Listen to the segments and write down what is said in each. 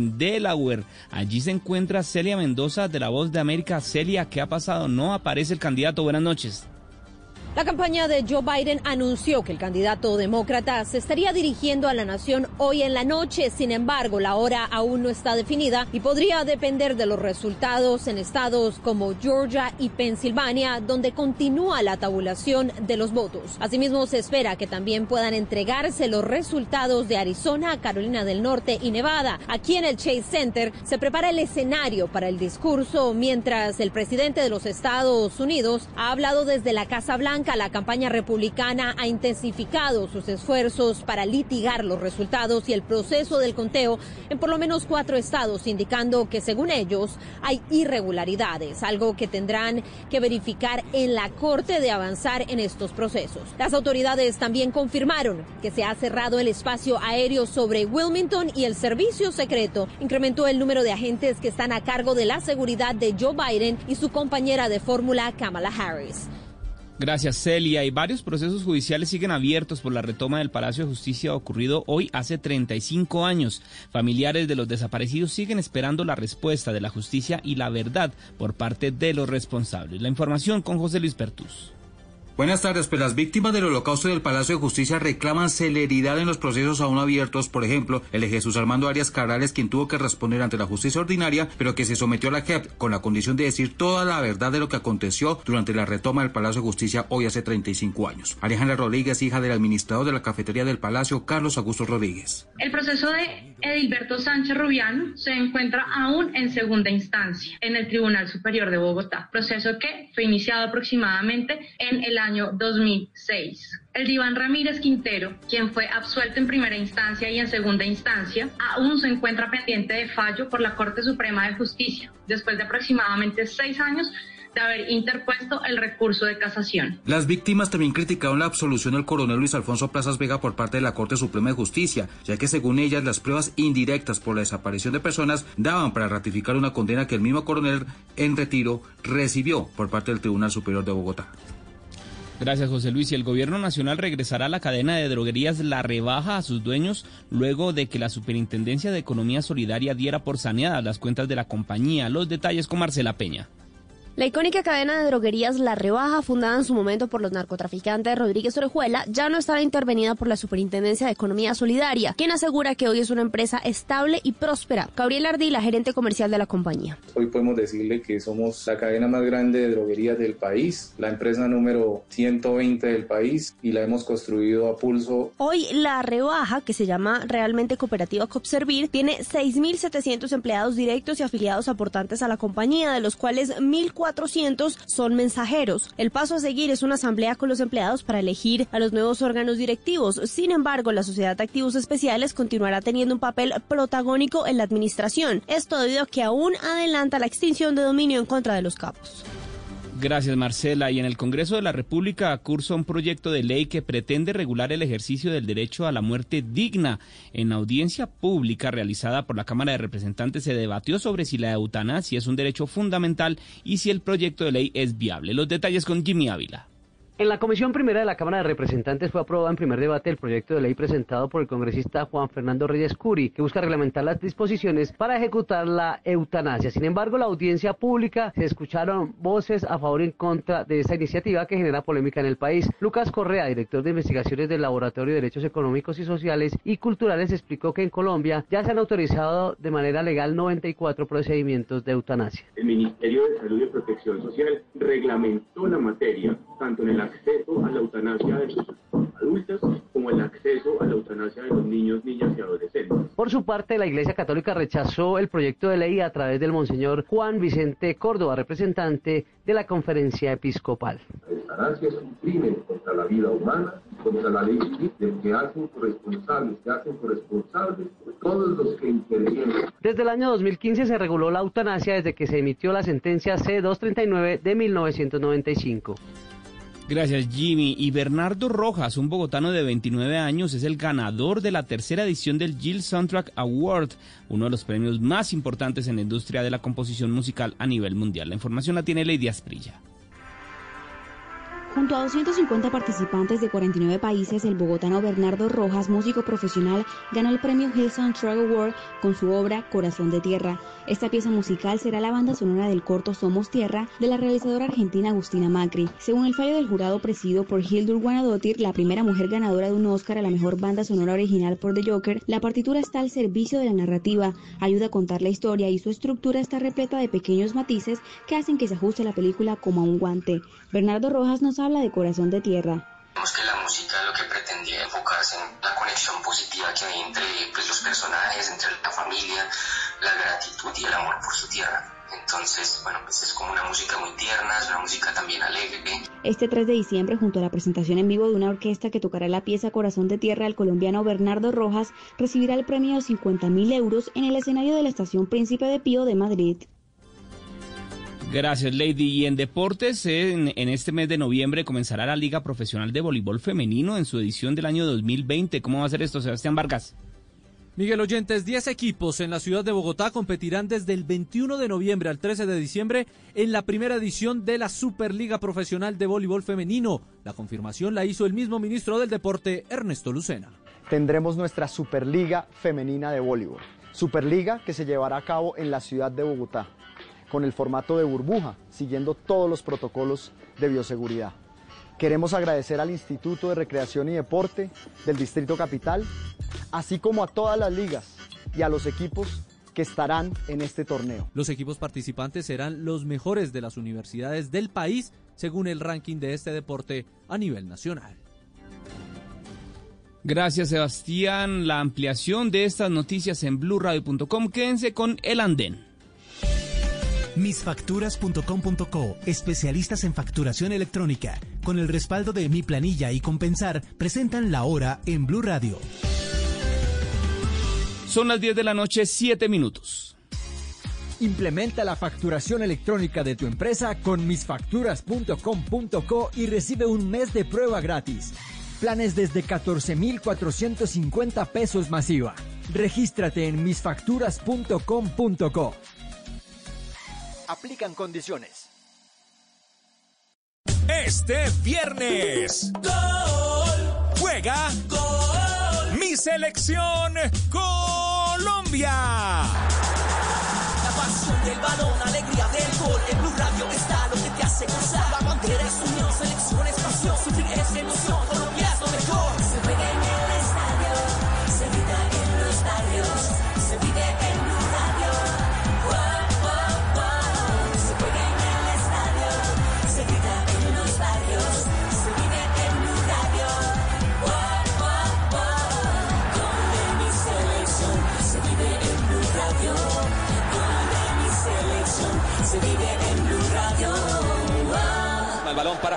Delaware. Allí se encuentra Celia Mendoza de La Voz de América. Celia, ¿qué ha pasado? No aparece el candidato. Buenas noches. La campaña de Joe Biden anunció que el candidato demócrata se estaría dirigiendo a la nación hoy en la noche. Sin embargo, la hora aún no está definida y podría depender de los resultados en estados como Georgia y Pensilvania, donde continúa la tabulación de los votos. Asimismo, se espera que también puedan entregarse los resultados de Arizona, Carolina del Norte y Nevada. Aquí en el Chase Center se prepara el escenario para el discurso mientras el presidente de los Estados Unidos ha hablado desde la Casa Blanca la campaña republicana ha intensificado sus esfuerzos para litigar los resultados y el proceso del conteo en por lo menos cuatro estados, indicando que según ellos hay irregularidades, algo que tendrán que verificar en la Corte de avanzar en estos procesos. Las autoridades también confirmaron que se ha cerrado el espacio aéreo sobre Wilmington y el servicio secreto incrementó el número de agentes que están a cargo de la seguridad de Joe Biden y su compañera de fórmula Kamala Harris. Gracias, Celia. Y varios procesos judiciales siguen abiertos por la retoma del Palacio de Justicia ocurrido hoy hace 35 años. Familiares de los desaparecidos siguen esperando la respuesta de la justicia y la verdad por parte de los responsables. La información con José Luis Pertus. Buenas tardes, pues las víctimas del holocausto del Palacio de Justicia reclaman celeridad en los procesos aún abiertos, por ejemplo, el de Jesús Armando Arias Carrales, quien tuvo que responder ante la justicia ordinaria, pero que se sometió a la JEP con la condición de decir toda la verdad de lo que aconteció durante la retoma del Palacio de Justicia hoy hace 35 años. Alejandra Rodríguez, hija del administrador de la cafetería del Palacio, Carlos Augusto Rodríguez. El proceso de Edilberto Sánchez Rubiano se encuentra aún en segunda instancia en el Tribunal Superior de Bogotá, proceso que fue iniciado aproximadamente en el año año 2006. El diván Ramírez Quintero, quien fue absuelto en primera instancia y en segunda instancia, aún se encuentra pendiente de fallo por la Corte Suprema de Justicia, después de aproximadamente seis años de haber interpuesto el recurso de casación. Las víctimas también criticaron la absolución del coronel Luis Alfonso Plazas Vega por parte de la Corte Suprema de Justicia, ya que según ellas las pruebas indirectas por la desaparición de personas daban para ratificar una condena que el mismo coronel en retiro recibió por parte del Tribunal Superior de Bogotá. Gracias, José Luis. Y el gobierno nacional regresará a la cadena de droguerías La Rebaja a sus dueños luego de que la Superintendencia de Economía Solidaria diera por saneadas las cuentas de la compañía. Los detalles con Marcela Peña. La icónica cadena de droguerías La Rebaja, fundada en su momento por los narcotraficantes Rodríguez Orejuela, ya no estaba intervenida por la Superintendencia de Economía Solidaria, quien asegura que hoy es una empresa estable y próspera. Gabriel Ardila, gerente comercial de la compañía. Hoy podemos decirle que somos la cadena más grande de droguerías del país, la empresa número 120 del país y la hemos construido a pulso. Hoy La Rebaja, que se llama realmente Cooperativa Copservir, tiene 6.700 empleados directos y afiliados aportantes a la compañía, de los cuales 1.400 400 son mensajeros. El paso a seguir es una asamblea con los empleados para elegir a los nuevos órganos directivos. Sin embargo, la Sociedad de Activos Especiales continuará teniendo un papel protagónico en la administración. Esto debido a que aún adelanta la extinción de dominio en contra de los capos. Gracias, Marcela. Y en el Congreso de la República cursa un proyecto de ley que pretende regular el ejercicio del derecho a la muerte digna. En audiencia pública realizada por la Cámara de Representantes se debatió sobre si la eutanasia es un derecho fundamental y si el proyecto de ley es viable. Los detalles con Jimmy Ávila. En la Comisión Primera de la Cámara de Representantes fue aprobado en primer debate el proyecto de ley presentado por el congresista Juan Fernando Reyes Curi, que busca reglamentar las disposiciones para ejecutar la eutanasia. Sin embargo, la audiencia pública se escucharon voces a favor y en contra de esta iniciativa que genera polémica en el país. Lucas Correa, director de investigaciones del Laboratorio de Derechos Económicos y Sociales y Culturales, explicó que en Colombia ya se han autorizado de manera legal 94 procedimientos de eutanasia. El Ministerio de Salud y Protección Social reglamentó la materia tanto en el acceso a la eutanasia de los adultos como el acceso a la eutanasia de los niños, niñas y adolescentes. Por su parte, la Iglesia Católica rechazó el proyecto de ley a través del Monseñor Juan Vicente Córdoba, representante de la Conferencia Episcopal. La eutanasia es un crimen contra la vida humana, contra la ley del que hacen corresponsables, que hacen corresponsables todos los que intervienen. Desde el año 2015 se reguló la eutanasia desde que se emitió la sentencia C-239 de 1995. Gracias Jimmy. Y Bernardo Rojas, un bogotano de 29 años, es el ganador de la tercera edición del Jill Soundtrack Award, uno de los premios más importantes en la industria de la composición musical a nivel mundial. La información la tiene Lady Asprilla. Junto a 250 participantes de 49 países, el bogotano Bernardo Rojas, músico profesional, ganó el premio Hillsong Track Award con su obra Corazón de Tierra. Esta pieza musical será la banda sonora del corto Somos Tierra de la realizadora argentina Agustina Macri. Según el fallo del jurado presidido por Hildur Guanadotir, la primera mujer ganadora de un Oscar a la mejor banda sonora original por The Joker, la partitura está al servicio de la narrativa, ayuda a contar la historia y su estructura está repleta de pequeños matices que hacen que se ajuste la película como a un guante. Bernardo Rojas nos habla de Corazón de Tierra. que la música lo que pretendía enfocarse en la conexión positiva que hay entre pues, los personajes, entre la familia, la gratitud y el amor por su tierra. Entonces, bueno, pues es como una música muy tierna, es una música también alegre. Este 3 de diciembre, junto a la presentación en vivo de una orquesta que tocará la pieza Corazón de Tierra, el colombiano Bernardo Rojas recibirá el premio de 50 mil euros en el escenario de la Estación Príncipe de Pío de Madrid. Gracias, Lady. Y en deportes, en, este mes de noviembre comenzará la Liga Profesional de Voleibol Femenino en su edición del año 2020. ¿Cómo va a ser esto, Sebastián Vargas? Miguel Oyentes, 10 equipos en la ciudad de Bogotá competirán desde el 21 de noviembre al 13 de diciembre en la primera edición de la Superliga Profesional de Voleibol Femenino. La confirmación la hizo el mismo ministro del Deporte, Ernesto Lucena. Tendremos nuestra Superliga Femenina de Voleibol. Superliga que se llevará a cabo en la ciudad de Bogotá con el formato de burbuja, siguiendo todos los protocolos de bioseguridad. Queremos agradecer al Instituto de Recreación y Deporte del Distrito Capital, así como a todas las ligas y a los equipos que estarán en este torneo. Los equipos participantes serán los mejores de las universidades del país según el ranking de este deporte a nivel nacional. Gracias Sebastián. La ampliación de estas noticias en blurradio.com. Quédense con el andén. Misfacturas.com.co, especialistas en facturación electrónica, con el respaldo de Mi Planilla y Compensar, presentan la hora en Blue Radio. Son las 10 de la noche, 7 minutos. Implementa la facturación electrónica de tu empresa con misfacturas.com.co y recibe un mes de prueba gratis. Planes desde 14,450 pesos masiva. Regístrate en misfacturas.com.co. Aplican condiciones. Este viernes. Gol. Juega. Gol. Mi selección Colombia. La pasión del balón,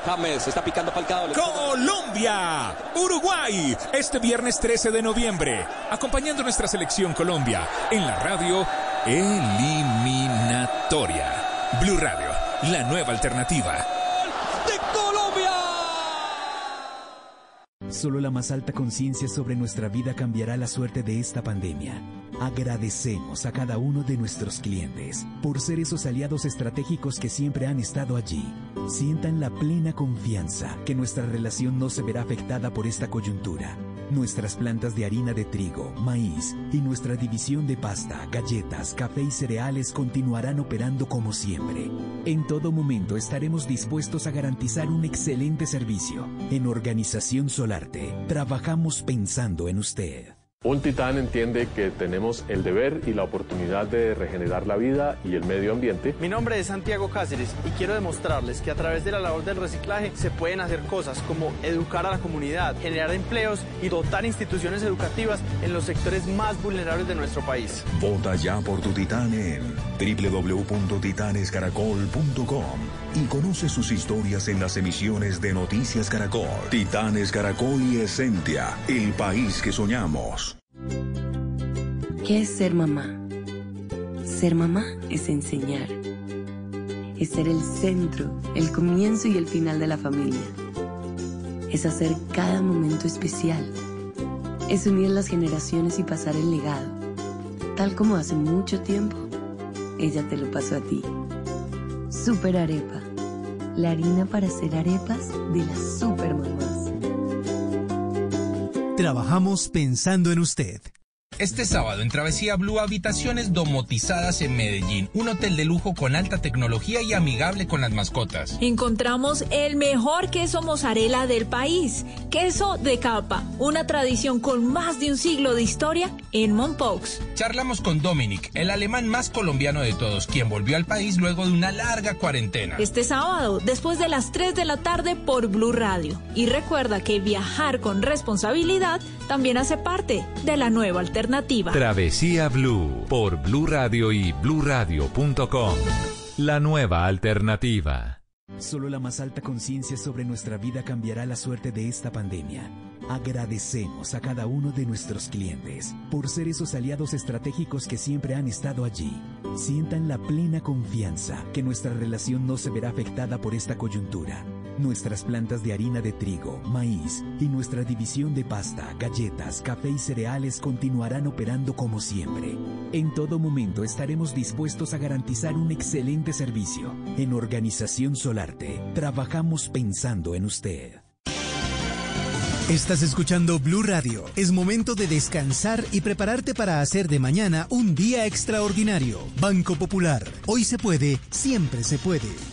James, está picando Falcao. Colombia, Uruguay, este viernes 13 de noviembre, acompañando a nuestra selección Colombia en la radio eliminatoria. Blue Radio, la nueva alternativa. ¡De Colombia! Solo la más alta conciencia sobre nuestra vida cambiará la suerte de esta pandemia. Agradecemos a cada uno de nuestros clientes por ser esos aliados estratégicos que siempre han estado allí. Sientan la plena confianza que nuestra relación no se verá afectada por esta coyuntura. Nuestras plantas de harina de trigo, maíz y nuestra división de pasta, galletas, café y cereales continuarán operando como siempre. En todo momento estaremos dispuestos a garantizar un excelente servicio. En Organización Solarte, trabajamos pensando en usted. Un titán entiende que tenemos el deber y la oportunidad de regenerar la vida y el medio ambiente. Mi nombre es Santiago Cáceres y quiero demostrarles que a través de la labor del reciclaje se pueden hacer cosas como educar a la comunidad, generar empleos y dotar instituciones educativas en los sectores más vulnerables de nuestro país. Vota ya por tu titán en www.titanescaracol.com y conoce sus historias en las emisiones de Noticias Caracol. Titanes Caracol y Esencia, el país que soñamos. ¿Qué es ser mamá? Ser mamá es enseñar. Es ser el centro, el comienzo y el final de la familia. Es hacer cada momento especial. Es unir las generaciones y pasar el legado. Tal como hace mucho tiempo, ella te lo pasó a ti. Super Arepa. La harina para hacer arepas de las supermamás. Trabajamos pensando en usted. Este sábado en Travesía Blue Habitaciones domotizadas en Medellín, un hotel de lujo con alta tecnología y amigable con las mascotas. Encontramos el mejor queso mozzarella del país, queso de capa, una tradición con más de un siglo de historia en Monpox. Charlamos con Dominic, el alemán más colombiano de todos, quien volvió al país luego de una larga cuarentena. Este sábado, después de las 3 de la tarde por Blue Radio. Y recuerda que viajar con responsabilidad también hace parte de la nueva alternativa. Travesía Blue por Blue Radio y bluradio.com. La nueva alternativa. Solo la más alta conciencia sobre nuestra vida cambiará la suerte de esta pandemia. Agradecemos a cada uno de nuestros clientes por ser esos aliados estratégicos que siempre han estado allí. Sientan la plena confianza que nuestra relación no se verá afectada por esta coyuntura. Nuestras plantas de harina de trigo, maíz y nuestra división de pasta, galletas, café y cereales continuarán operando como siempre. En todo momento estaremos dispuestos a garantizar un excelente servicio. En Organización Solarte, trabajamos pensando en usted. Estás escuchando Blue Radio. Es momento de descansar y prepararte para hacer de mañana un día extraordinario. Banco Popular. Hoy se puede, siempre se puede.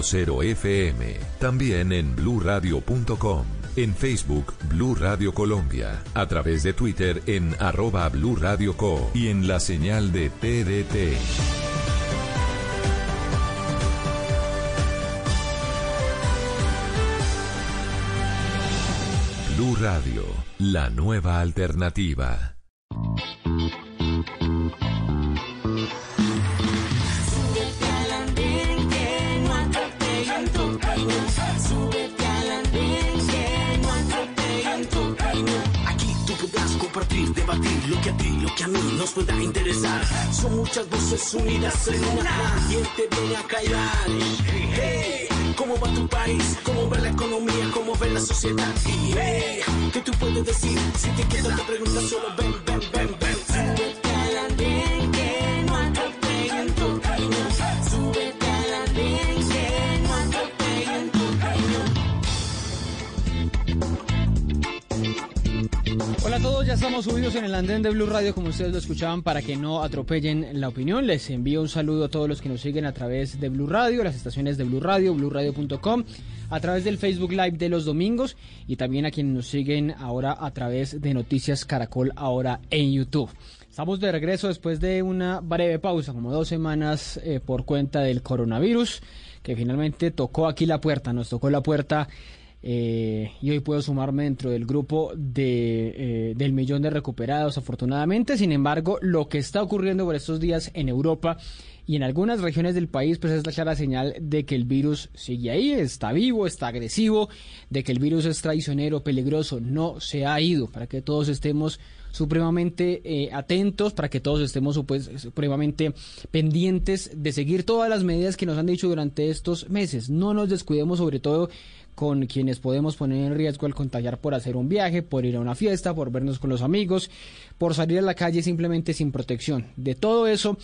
96.0 FM. También en bluradio.com. En Facebook, Blue Radio Colombia. A través de Twitter en arroba Blue Radio Co. Y en la señal de TDT. Blue Radio, la nueva alternativa. Lo que a ti, lo que a mí nos pueda interesar. Son muchas voces unidas en una. ¿Quién te viene a callar? Hey, ¿Cómo va tu país? ¿Cómo va la economía? ¿Cómo va la sociedad? Y hey, ¿qué tú puedes decir? Si te quedas te preguntas solo ven, ven, ven, ven. Hola a todos, ya estamos subidos en el andén de Blue Radio como ustedes lo escuchaban para que no atropellen la opinión. Les envío un saludo a todos los que nos siguen a través de Blue Radio, las estaciones de Blue Radio, bluradio.com, a través del Facebook Live de los domingos y también a quienes nos siguen ahora a través de Noticias Caracol ahora en YouTube. Estamos de regreso después de una breve pausa, como dos semanas eh, por cuenta del coronavirus, que finalmente tocó aquí la puerta, nos tocó la puerta eh, y hoy puedo sumarme dentro del grupo de, eh, del millón de recuperados, afortunadamente. Sin embargo, lo que está ocurriendo por estos días en Europa y en algunas regiones del país pues es la clara señal de que el virus sigue ahí, está vivo, está agresivo, de que el virus es traicionero, peligroso, no se ha ido, para que todos estemos supremamente eh, atentos, para que todos estemos pues, supremamente pendientes de seguir todas las medidas que nos han dicho durante estos meses. No nos descuidemos sobre todo con quienes podemos poner en riesgo al contagiar por hacer un viaje, por ir a una fiesta, por vernos con los amigos, por salir a la calle simplemente sin protección. De todo eso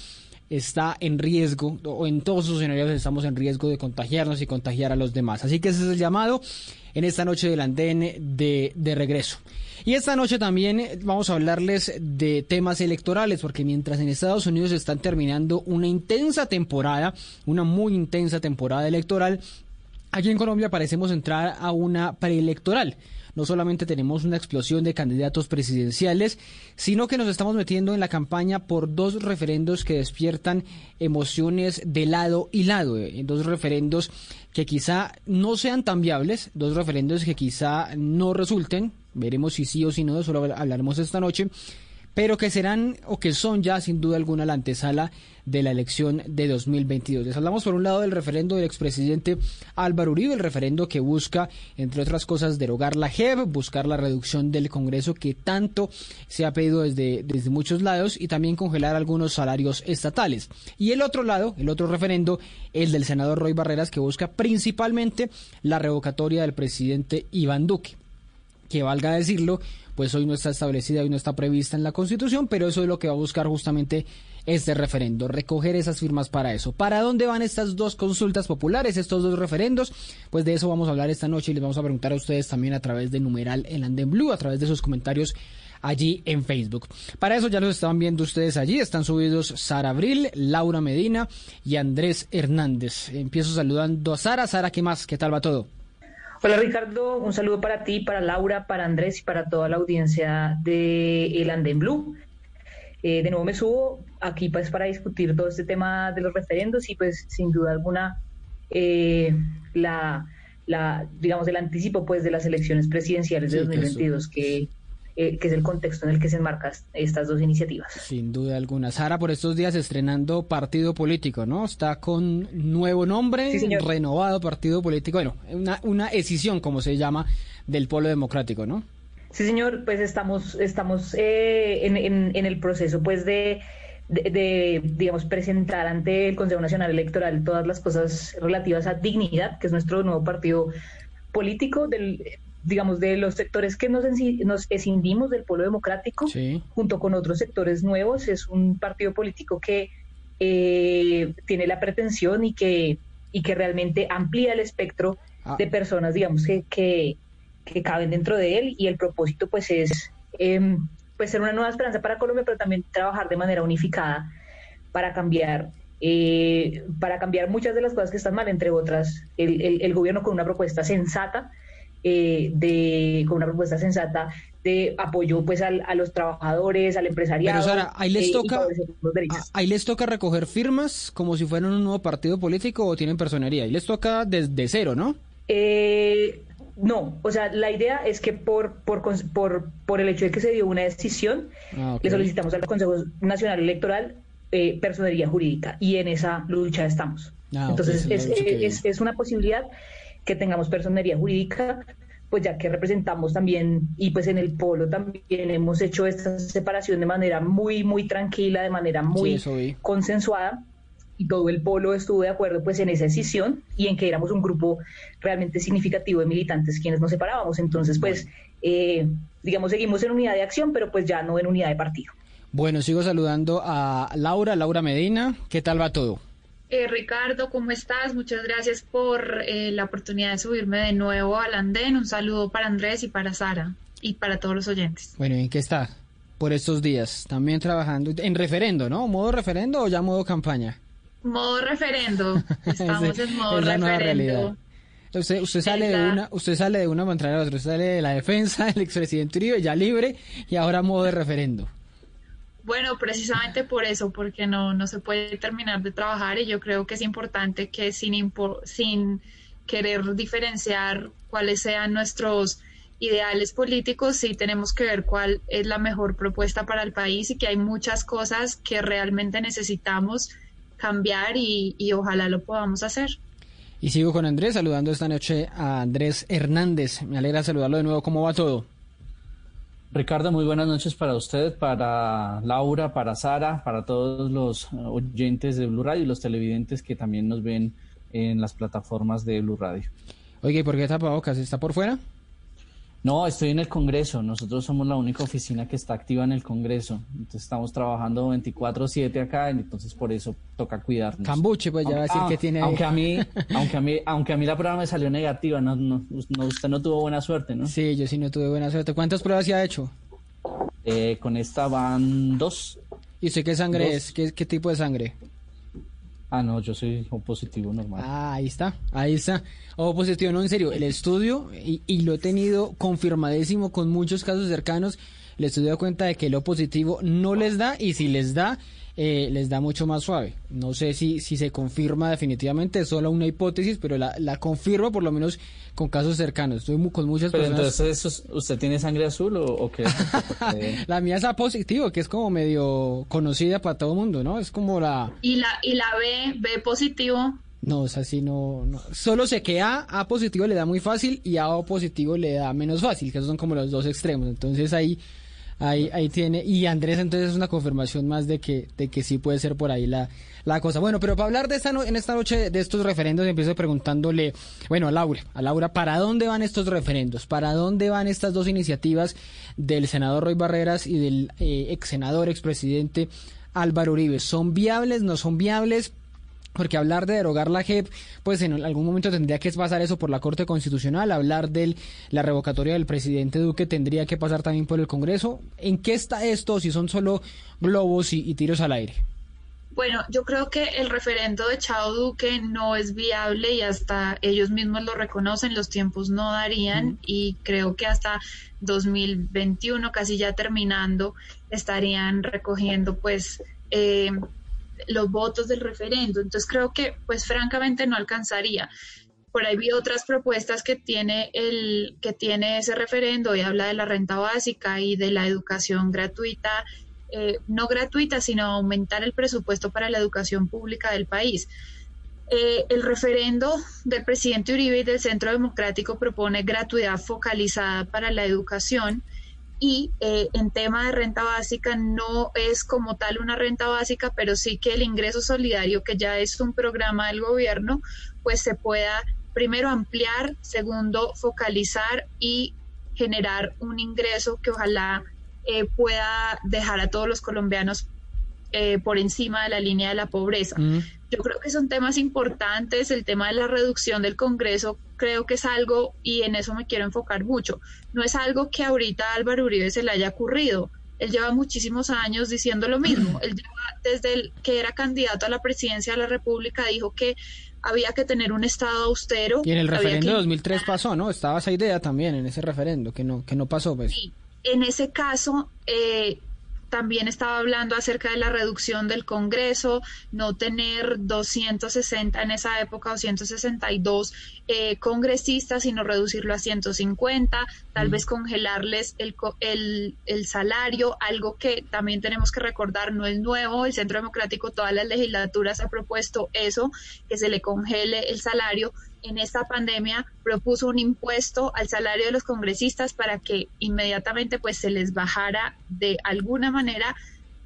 está en riesgo, o en todos sus escenarios estamos en riesgo de contagiarnos y contagiar a los demás. Así que ese es el llamado en esta noche del andén de, de regreso. Y esta noche también vamos a hablarles de temas electorales, porque mientras en Estados Unidos están terminando una intensa temporada, una muy intensa temporada electoral, aquí en Colombia parecemos entrar a una preelectoral no solamente tenemos una explosión de candidatos presidenciales, sino que nos estamos metiendo en la campaña por dos referendos que despiertan emociones de lado y lado, eh, dos referendos que quizá no sean tan viables, dos referendos que quizá no resulten, veremos si sí o si no, eso lo hablaremos esta noche, pero que serán o que son ya sin duda alguna la antesala de la elección de 2022. Les hablamos por un lado del referendo del expresidente Álvaro Uribe, el referendo que busca, entre otras cosas, derogar la JEP, buscar la reducción del Congreso que tanto se ha pedido desde, desde muchos lados y también congelar algunos salarios estatales. Y el otro lado, el otro referendo, el del senador Roy Barreras, que busca principalmente la revocatoria del presidente Iván Duque que valga decirlo, pues hoy no está establecida, hoy no está prevista en la Constitución, pero eso es lo que va a buscar justamente este referendo, recoger esas firmas para eso. ¿Para dónde van estas dos consultas populares, estos dos referendos? Pues de eso vamos a hablar esta noche y les vamos a preguntar a ustedes también a través de numeral El Anden Blue, a través de sus comentarios allí en Facebook. Para eso ya los estaban viendo ustedes allí, están subidos Sara Abril, Laura Medina y Andrés Hernández. Empiezo saludando a Sara. Sara, ¿qué más? ¿Qué tal va todo? Hola Ricardo, un saludo para ti, para Laura, para Andrés y para toda la audiencia de El Andén Blue. Eh, de nuevo me subo aquí pues para discutir todo este tema de los referendos y pues sin duda alguna eh, la, la, digamos, el anticipo pues de las elecciones presidenciales de 2022 que eh, que es el contexto en el que se enmarcan estas dos iniciativas. Sin duda alguna. Sara, por estos días estrenando partido político, ¿no? Está con nuevo nombre, renovado partido político, bueno, una, una escisión, como se llama, del polo democrático, ¿no? Sí, señor, pues estamos, estamos eh, en, en, el proceso, pues, de, de, digamos, presentar ante el Consejo Nacional Electoral todas las cosas relativas a dignidad, que es nuestro nuevo partido político, del, digamos, de los sectores que nos, nos escindimos del pueblo democrático, junto con otros sectores nuevos. Es un partido político que eh, tiene la pretensión y que, y que realmente amplía el espectro ah. de personas, digamos, que, que, caben dentro de él. Y el propósito, pues, es em, pues, ser una nueva esperanza para Colombia, pero también trabajar de manera unificada para cambiar eh, para cambiar muchas de las cosas que están mal, entre otras, el, el gobierno con una propuesta sensata eh, de, con una propuesta sensata de apoyo pues al, a los trabajadores, al empresariado. Pero Sara, ahí les, eh, toca, ahí les toca recoger firmas como si fueran un nuevo partido político o tienen personería. Ahí les toca desde cero, ¿no? Eh, no, o sea, la idea es que por, por, por, por el hecho de que se dio una decisión, ah, le solicitamos al Consejo Nacional Electoral eh, personería jurídica y en esa lucha estamos. Ah, Entonces, es, es, es, una posibilidad que tengamos personería jurídica, pues ya que representamos también, y pues en el polo también hemos hecho esta separación de manera muy, muy tranquila, de manera muy consensuada, y todo el polo estuvo de acuerdo pues en esa decisión y en que éramos un grupo realmente significativo de militantes quienes nos separábamos. Entonces, pues, eh, digamos, seguimos en unidad de acción, pero pues ya no en unidad de partido. Bueno, sigo saludando a Laura, Laura Medina. ¿Qué tal va todo? Eh, Ricardo, ¿cómo estás? Muchas gracias por eh, la oportunidad de subirme de nuevo al andén. Un saludo para Andrés y para Sara y para todos los oyentes. Bueno, ¿en qué está por estos días? También trabajando en referendo, ¿no? ¿Modo referendo o ya modo campaña? Modo referendo. Estamos en modo referendo. Usted, usted sale de una, usted sale de una contra la otra, usted sale de la defensa del expresidente Uribe ya libre y ahora modo de referendo. Bueno, precisamente por eso, porque no, no se puede terminar de trabajar y yo creo que es importante que sin, sin querer diferenciar cuáles sean nuestros ideales políticos, sí tenemos que ver cuál es la mejor propuesta para el país y que hay muchas cosas que realmente necesitamos cambiar y, y ojalá lo podamos hacer. Y sigo con Andrés, saludando esta noche a Andrés Hernández. Me alegra saludarlo de nuevo. ¿Cómo va todo? Ricardo, muy buenas noches para usted, para Laura, para Sara, para todos los oyentes de Blue Radio y los televidentes que también nos ven en las plataformas de Blue Radio. Oye, ¿y por qué tapabocas? ¿Está por fuera? No, estoy en el Congreso. Nosotros somos la única oficina que está activa en el Congreso. Entonces estamos trabajando 24/7 acá, entonces por eso toca cuidarnos. Cambuche, pues ya va a decir que tiene. Aunque a mí, aunque a mí, aunque a mí la prueba me salió negativa, no, no, usted no tuvo buena suerte, ¿no? Sí, yo sí no tuve buena suerte. ¿Cuántas pruebas se ha hecho? Eh, con esta van dos. ¿Y usted qué sangre es? ¿Qué, ¿Qué tipo de sangre? Ah, no, yo soy O positivo normal. Ah, ahí está, ahí está. O positivo, no, en serio, el estudio, y, y, lo he tenido confirmadísimo con muchos casos cercanos, el estudio da cuenta de que lo positivo no les da, y si les da, eh, les da mucho más suave. No sé si, si se confirma definitivamente, es solo una hipótesis, pero la, la confirmo por lo menos con casos cercanos. Estoy muy, con muchas pero personas. entonces, ¿usted tiene sangre azul o, o qué? la mía es A positivo, que es como medio conocida para todo el mundo, ¿no? Es como la... ¿Y la, y la B, B positivo? No, es así, no, no. Solo sé que A, A positivo le da muy fácil y A O positivo le da menos fácil, que esos son como los dos extremos. Entonces ahí Ahí, ahí tiene. Y Andrés, entonces es una confirmación más de que, de que sí puede ser por ahí la, la cosa. Bueno, pero para hablar de esta en esta noche de estos referendos, empiezo preguntándole, bueno, a Laura, a Laura, ¿para dónde van estos referendos? ¿Para dónde van estas dos iniciativas del senador Roy Barreras y del eh, ex senador, expresidente Álvaro Uribe? ¿Son viables? ¿No son viables? Porque hablar de derogar la JEP, pues en algún momento tendría que pasar eso por la Corte Constitucional, hablar de la revocatoria del presidente Duque tendría que pasar también por el Congreso. ¿En qué está esto si son solo globos y, y tiros al aire? Bueno, yo creo que el referendo de Chao Duque no es viable y hasta ellos mismos lo reconocen, los tiempos no darían mm. y creo que hasta 2021, casi ya terminando, estarían recogiendo pues eh, los votos del referendo. Entonces creo que, pues francamente, no alcanzaría. Por ahí vi otras propuestas que tiene el que tiene ese referendo y habla de la renta básica y de la educación gratuita, eh, no gratuita, sino aumentar el presupuesto para la educación pública del país. Eh, el referendo del presidente Uribe y del Centro Democrático propone gratuidad focalizada para la educación y eh, en tema de renta básica no es como tal una renta básica, pero sí que el ingreso solidario, que ya es un programa del gobierno, pues se pueda primero ampliar, segundo focalizar y generar un ingreso que ojalá eh, pueda dejar a todos los colombianos eh, por encima de la línea de la pobreza. Mm. Yo creo que son temas importantes, el tema de la reducción del Congreso creo que es algo, y en eso me quiero enfocar mucho, no es algo que ahorita Álvaro Uribe se le haya ocurrido. Él lleva muchísimos años diciendo lo mismo. Él lleva, desde el que era candidato a la presidencia de la República, dijo que había que tener un Estado austero. Y en el referendo de 2003 pasó, ¿no? Estaba esa idea también en ese referendo, que no, que no pasó. Pues. Sí, en ese caso, eh, también estaba hablando acerca de la reducción del Congreso, no tener 260 en esa época, 262 eh, congresistas, sino reducirlo a 150, tal vez congelarles el, el, el, salario, algo que también tenemos que recordar, no es nuevo, el Centro Democrático, todas las legislaturas ha propuesto eso, que se le congele el salario, en esta pandemia propuso un impuesto al salario de los congresistas para que inmediatamente pues se les bajara de alguna manera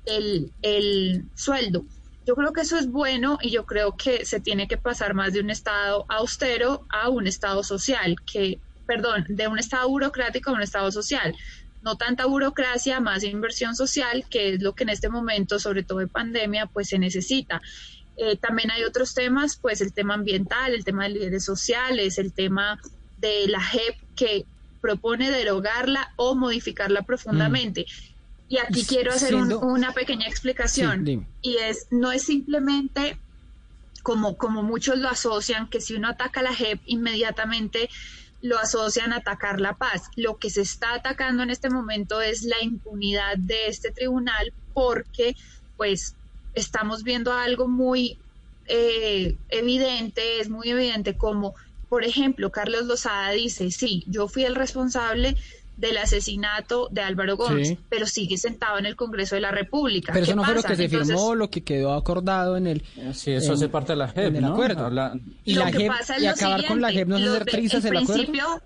el, el sueldo. Yo creo que eso es bueno y yo creo que se tiene que pasar más de un estado austero a un estado social, que, perdón, de un estado burocrático a un estado social. No tanta burocracia, más inversión social, que es lo que en este momento, sobre todo de pandemia, pues se necesita. Eh, también hay otros temas, pues el tema ambiental, el tema de líderes sociales, el tema de la JEP que propone derogarla o modificarla profundamente. Y aquí quiero hacer una pequeña explicación. y es, no es simplemente como, como muchos lo asocian, que si uno ataca la JEP, inmediatamente lo asocian a atacar la paz. Lo que se está atacando en este momento es la impunidad de este tribunal porque, pues, estamos viendo algo muy eh, evidente, es muy evidente como, por ejemplo, Carlos Lozada dice, sí, yo fui el responsable del asesinato de Álvaro Gómez, pero sigue sentado en el Congreso de la República. Pero eso no fue lo que se firmó, lo que quedó acordado en el. Sí, eso hace parte de la JEP, ¿no? acuerdo. Y, la JEP, y acabar con la JEP no es hacer trizas el, acuerdo.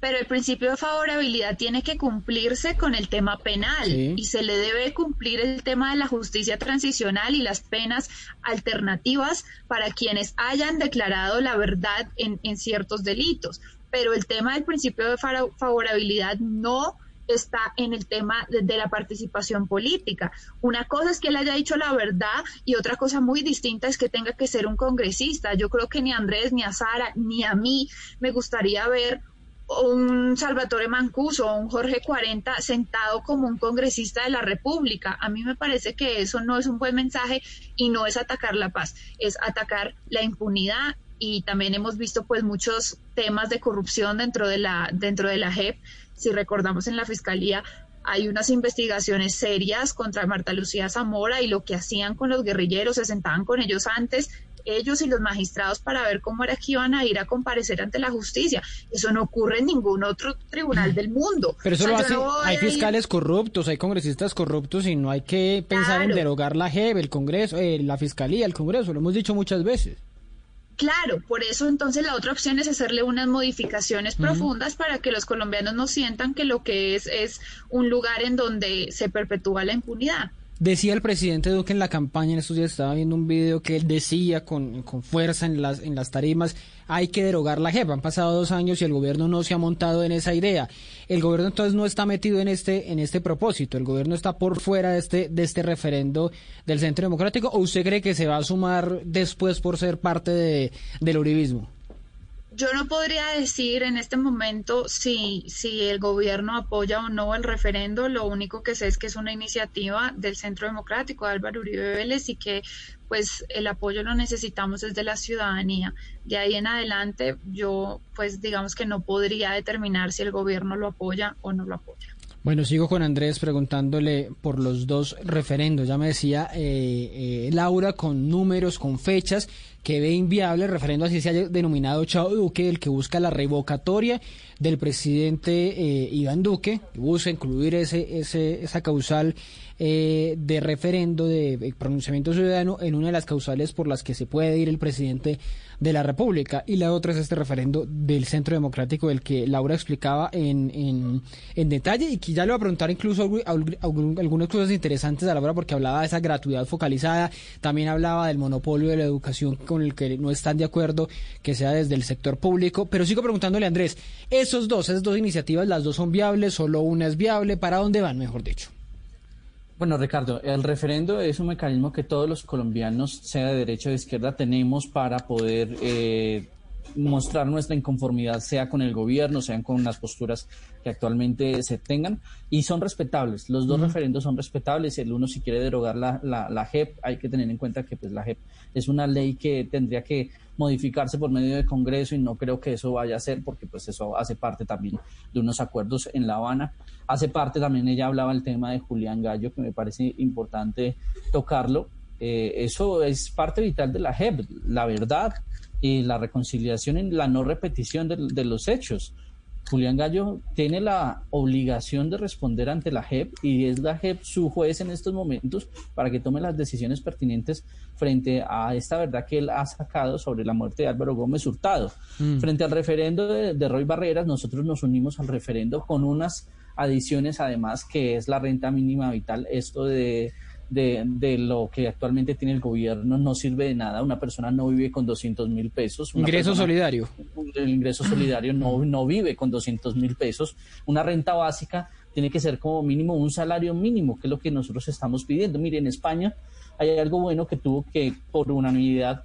Pero el principio de favorabilidad tiene que cumplirse con el tema penal y se le debe cumplir el tema de la justicia transicional y las penas alternativas para quienes hayan declarado la verdad en, en ciertos delitos. Pero el tema del principio de favorabilidad no está en el tema de, la participación política. Una cosa es que él haya dicho la verdad y otra cosa muy distinta es que tenga que ser un congresista. Yo creo que ni a Andrés, ni a Sara, ni a mí me gustaría ver un Salvatore Mancuso o un Jorge 40 sentado como un congresista de la República. A mí me parece que eso no es un buen mensaje y no es atacar la paz, es atacar la impunidad y también hemos visto pues muchos temas de corrupción dentro de la dentro de la JEP. Si recordamos en la fiscalía hay unas investigaciones serias contra Marta Lucía Zamora y lo que hacían con los guerrilleros, se sentaban con ellos antes, ellos y los magistrados para ver cómo era que iban a ir a comparecer ante la justicia. Eso no ocurre en ningún otro tribunal del mundo. Pero eso lo hace, hay fiscales corruptos, hay congresistas corruptos y no hay que pensar en derogar la JEP, el Congreso, eh, la Fiscalía, el Congreso, lo hemos dicho muchas veces. Claro, por eso entonces la otra opción es hacerle unas modificaciones profundas para que los colombianos no sientan que lo que es es un lugar en donde se perpetúa la impunidad. Decía el presidente Duque en la campaña, en estos días estaba viendo un video que él decía con, con, fuerza en las, en las tarimas, hay que derogar la JEP. Han pasado dos años y el gobierno no se ha montado en esa idea. El gobierno entonces no está metido en este, en este propósito. El gobierno está por fuera de este, de este referendo del Centro Democrático. ¿O usted cree que se va a sumar después por ser parte de, del uribismo? Yo no podría decir en este momento si, si el gobierno apoya o no el referendo. Lo único que sé es que es una iniciativa del Centro Democrático de Álvaro Uribe Vélez y que pues el apoyo lo necesitamos desde la ciudadanía. De ahí en adelante yo pues digamos que no podría determinar si el gobierno lo apoya o no lo apoya. Bueno, sigo con Andrés preguntándole por los dos referendos. Ya me decía eh, eh, Laura con números, con fechas, que ve inviable el referendo así se haya denominado Chao Duque, el que busca la revocatoria del presidente eh, Iván Duque, que busca incluir ese, ese, esa causal eh, de referendo de pronunciamiento ciudadano en una de las causales por las que se puede ir el presidente de la República. Y la otra es este referendo del Centro Democrático del que Laura explicaba en, en, en detalle y que ya le voy a preguntar incluso algunas cosas interesantes a Laura porque hablaba de esa gratuidad focalizada, también hablaba del monopolio de la educación con el que no están de acuerdo que sea desde el sector público. Pero sigo preguntándole, Andrés, esos dos, esas dos iniciativas, las dos son viables, solo una es viable, ¿para dónde van, mejor dicho? Bueno, Ricardo, el referendo es un mecanismo que todos los colombianos, sea de derecha o de izquierda, tenemos para poder eh, mostrar nuestra inconformidad, sea con el gobierno, sean con las posturas que actualmente se tengan, y son respetables. Los dos referendos son respetables. El uno, si quiere derogar la, la, la, JEP, hay que tener en cuenta que pues, la JEP es una ley que tendría que modificarse por medio del Congreso y no creo que eso vaya a ser porque pues eso hace parte también de unos acuerdos en La Habana. Hace parte también, ella hablaba el tema de Julián Gallo, que me parece importante tocarlo. Eh, eso es parte vital de la JEP, la verdad y la reconciliación y la no repetición de los hechos. Julián Gallo tiene la obligación de responder ante la JEP y es la JEP su juez en estos momentos para que tome las decisiones pertinentes frente a esta verdad que él ha sacado sobre la muerte de Álvaro Gómez Hurtado. Mm. Frente al referendo de, Roy Barreras, nosotros nos unimos al referendo con unas adiciones además que es la renta mínima vital, esto de de, de, lo que actualmente tiene el gobierno no sirve de nada. Una persona no vive con 200 mil pesos. ingreso solidario. El ingreso solidario no, no vive con 200 mil pesos. Una renta básica tiene que ser como mínimo un salario mínimo, que es lo que nosotros estamos pidiendo. Mire, en España hay algo bueno que tuvo que, por unanimidad,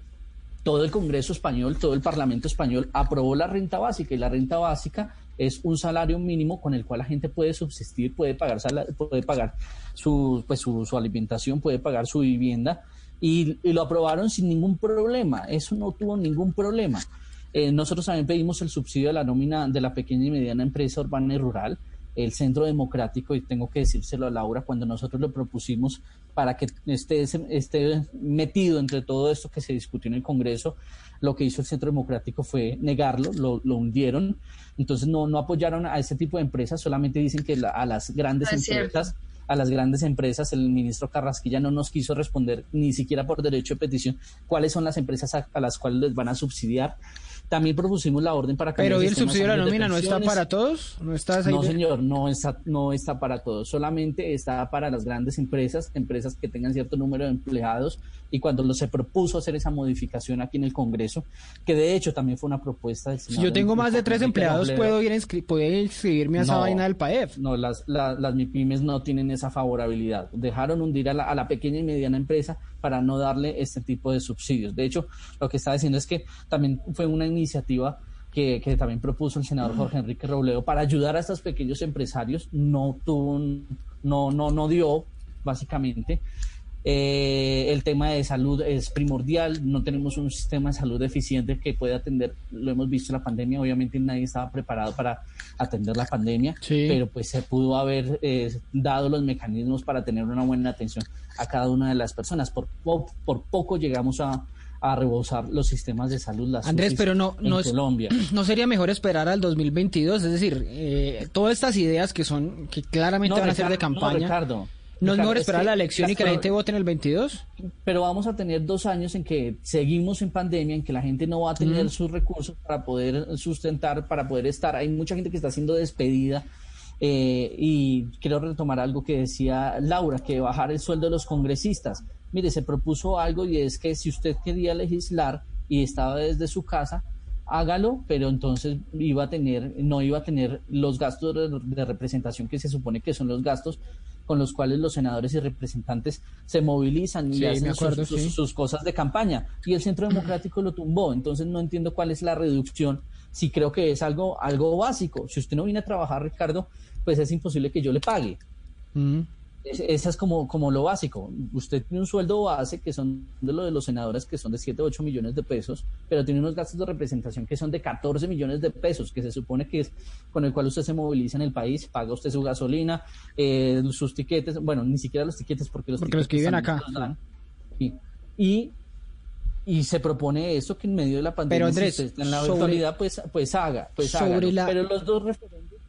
todo el Congreso español, todo el Parlamento español aprobó la renta básica y la renta básica es un salario mínimo con el cual la gente puede subsistir, puede pagar, puede pagar su, pues, su, alimentación, puede pagar su vivienda y, lo aprobaron sin ningún problema. Eso no tuvo ningún problema. Eh, nosotros también pedimos el subsidio de la nómina de la pequeña y mediana empresa urbana y rural el Centro Democrático, y tengo que decírselo a Laura, cuando nosotros lo propusimos para que esté, esté metido entre todo esto que se discutió en el Congreso, lo que hizo el Centro Democrático fue negarlo, lo, lo hundieron, entonces no, no apoyaron a ese tipo de empresas, solamente dicen que a las grandes empresas a las grandes empresas. El ministro Carrasquilla no nos quiso responder ni siquiera por derecho de petición cuáles son las empresas a, las cuales les van a subsidiar. También propusimos la orden para Pero el subsidio de la nómina no está para todos? ¿No, está no señor, no está, no está para todos. Solamente está para las grandes empresas, empresas que tengan cierto número de empleados. Y cuando se propuso hacer esa modificación aquí en el Congreso, que de hecho también fue una propuesta del Si yo tengo más de tres empleados, ¿puedo ir a inscribirme a esa vaina del PAEF? No, las, las MIPIMES no tienen esa favorabilidad. Dejaron hundir a la, a la pequeña y mediana empresa para no darle este tipo de subsidios. De hecho, lo que está diciendo es que también fue una iniciativa que, también propuso el senador Jorge Enrique Robledo para ayudar a estos pequeños empresarios. No tuvo, no, no, no dio, básicamente. Eh, el tema de salud es primordial, no tenemos un sistema de salud eficiente que pueda atender, lo hemos visto en la pandemia, obviamente nadie estaba preparado para atender la pandemia, pero pues se pudo haber eh, dado los mecanismos para tener una buena atención a cada una de las personas. Por, por poco llegamos a, a rebosar los sistemas de salud. Las Andrés, pero no, no, Colombia. no sería mejor esperar al 2022, es decir, eh, todas estas ideas que son que claramente van a ser de campaña. No, Ricardo, ¿No es mejor esperar la elección y que la gente vote en el 22? Pero vamos a tener dos años en que seguimos en pandemia, en que la gente no va a tener sus recursos para poder sustentar, para poder estar. Hay mucha gente que está siendo despedida. Eh, y quiero retomar algo que decía Laura, que bajar el sueldo de los congresistas. Mire, se propuso algo y es que si usted quería legislar y estaba desde su casa, hágalo, pero entonces iba a tener, no iba a tener los gastos de, representación que se supone que son los gastos con los cuales los senadores y representantes se movilizan y hacen sus, cosas de campaña. Y el Centro Democrático lo tumbó. Entonces no entiendo cuál es la reducción. Si creo que es algo, algo básico. Si usted no viene a trabajar, Ricardo, pues es imposible que yo le pague. Mm. Esa es como, como lo básico. Usted tiene un sueldo base que son de lo de los senadores que son de 7, 8 millones de pesos, pero tiene unos gastos de representación que son de 14 millones de pesos, que se supone que es con el cual usted se moviliza en el país, paga usted su gasolina, eh, sus tiquetes, bueno, ni siquiera los tiquetes porque los porque los que viven acá. Y, y, se propone eso que en medio de la pandemia, pero en la virtualidad, pues, pues haga, pues Pero los dos referendos,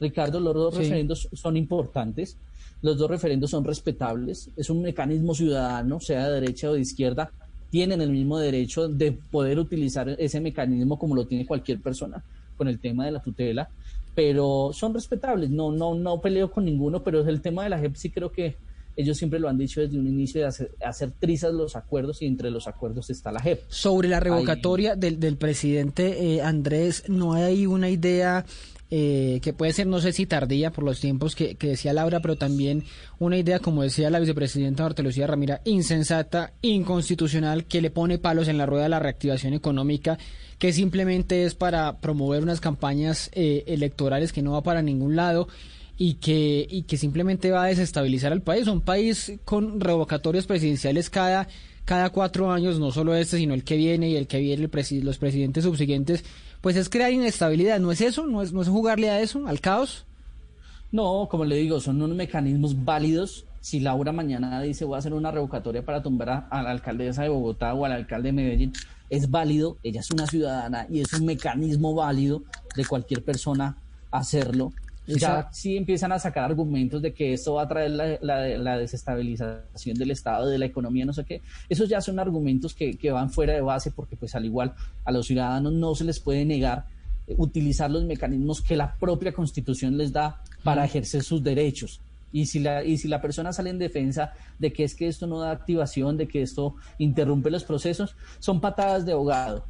Ricardo, los dos referendos son importantes los dos referendos son respetables, es un mecanismo ciudadano, sea de derecha o de izquierda, tienen el mismo derecho de poder utilizar ese mecanismo como lo tiene cualquier persona con el tema de la tutela, pero son respetables, no, no, no peleo con ninguno, pero el tema de la JEP sí creo que ellos siempre lo han dicho desde un inicio de hacer, trizas los acuerdos y entre los acuerdos está la JEP. Sobre la revocatoria del, del, presidente eh, Andrés, ¿no hay una idea eh, que puede ser, no sé si tardía por los tiempos que, decía Laura, pero también una idea, como decía la vicepresidenta Marta Lucía Ramira, insensata, inconstitucional, que le pone palos en la rueda de la reactivación económica, que simplemente es para promover unas campañas eh, electorales que no va para ningún lado y que, y que simplemente va a desestabilizar al país. Un país con revocatorios presidenciales cada cada cuatro años, no solo este, sino el que viene y el que viene, el los presidentes subsiguientes, pues es crear inestabilidad, ¿no es eso? ¿No es, ¿No es jugarle a eso, al caos? No, como le digo, son unos mecanismos válidos. Si Laura mañana dice voy a hacer una revocatoria para tumbar a, la alcaldesa de Bogotá o al alcalde de Medellín, es válido, ella es una ciudadana y es un mecanismo válido de cualquier persona hacerlo ya sí empiezan a sacar argumentos de que esto va a traer la, desestabilización del Estado, de la economía, no sé qué. Esos ya son argumentos que, que, van fuera de base porque pues al igual a los ciudadanos no se les puede negar eh, utilizar los mecanismos que la propia Constitución les da para ejercer sus derechos. Y si, la, y si la persona sale en defensa de que es que esto no da activación, de que esto interrumpe los procesos, son patadas de ahogado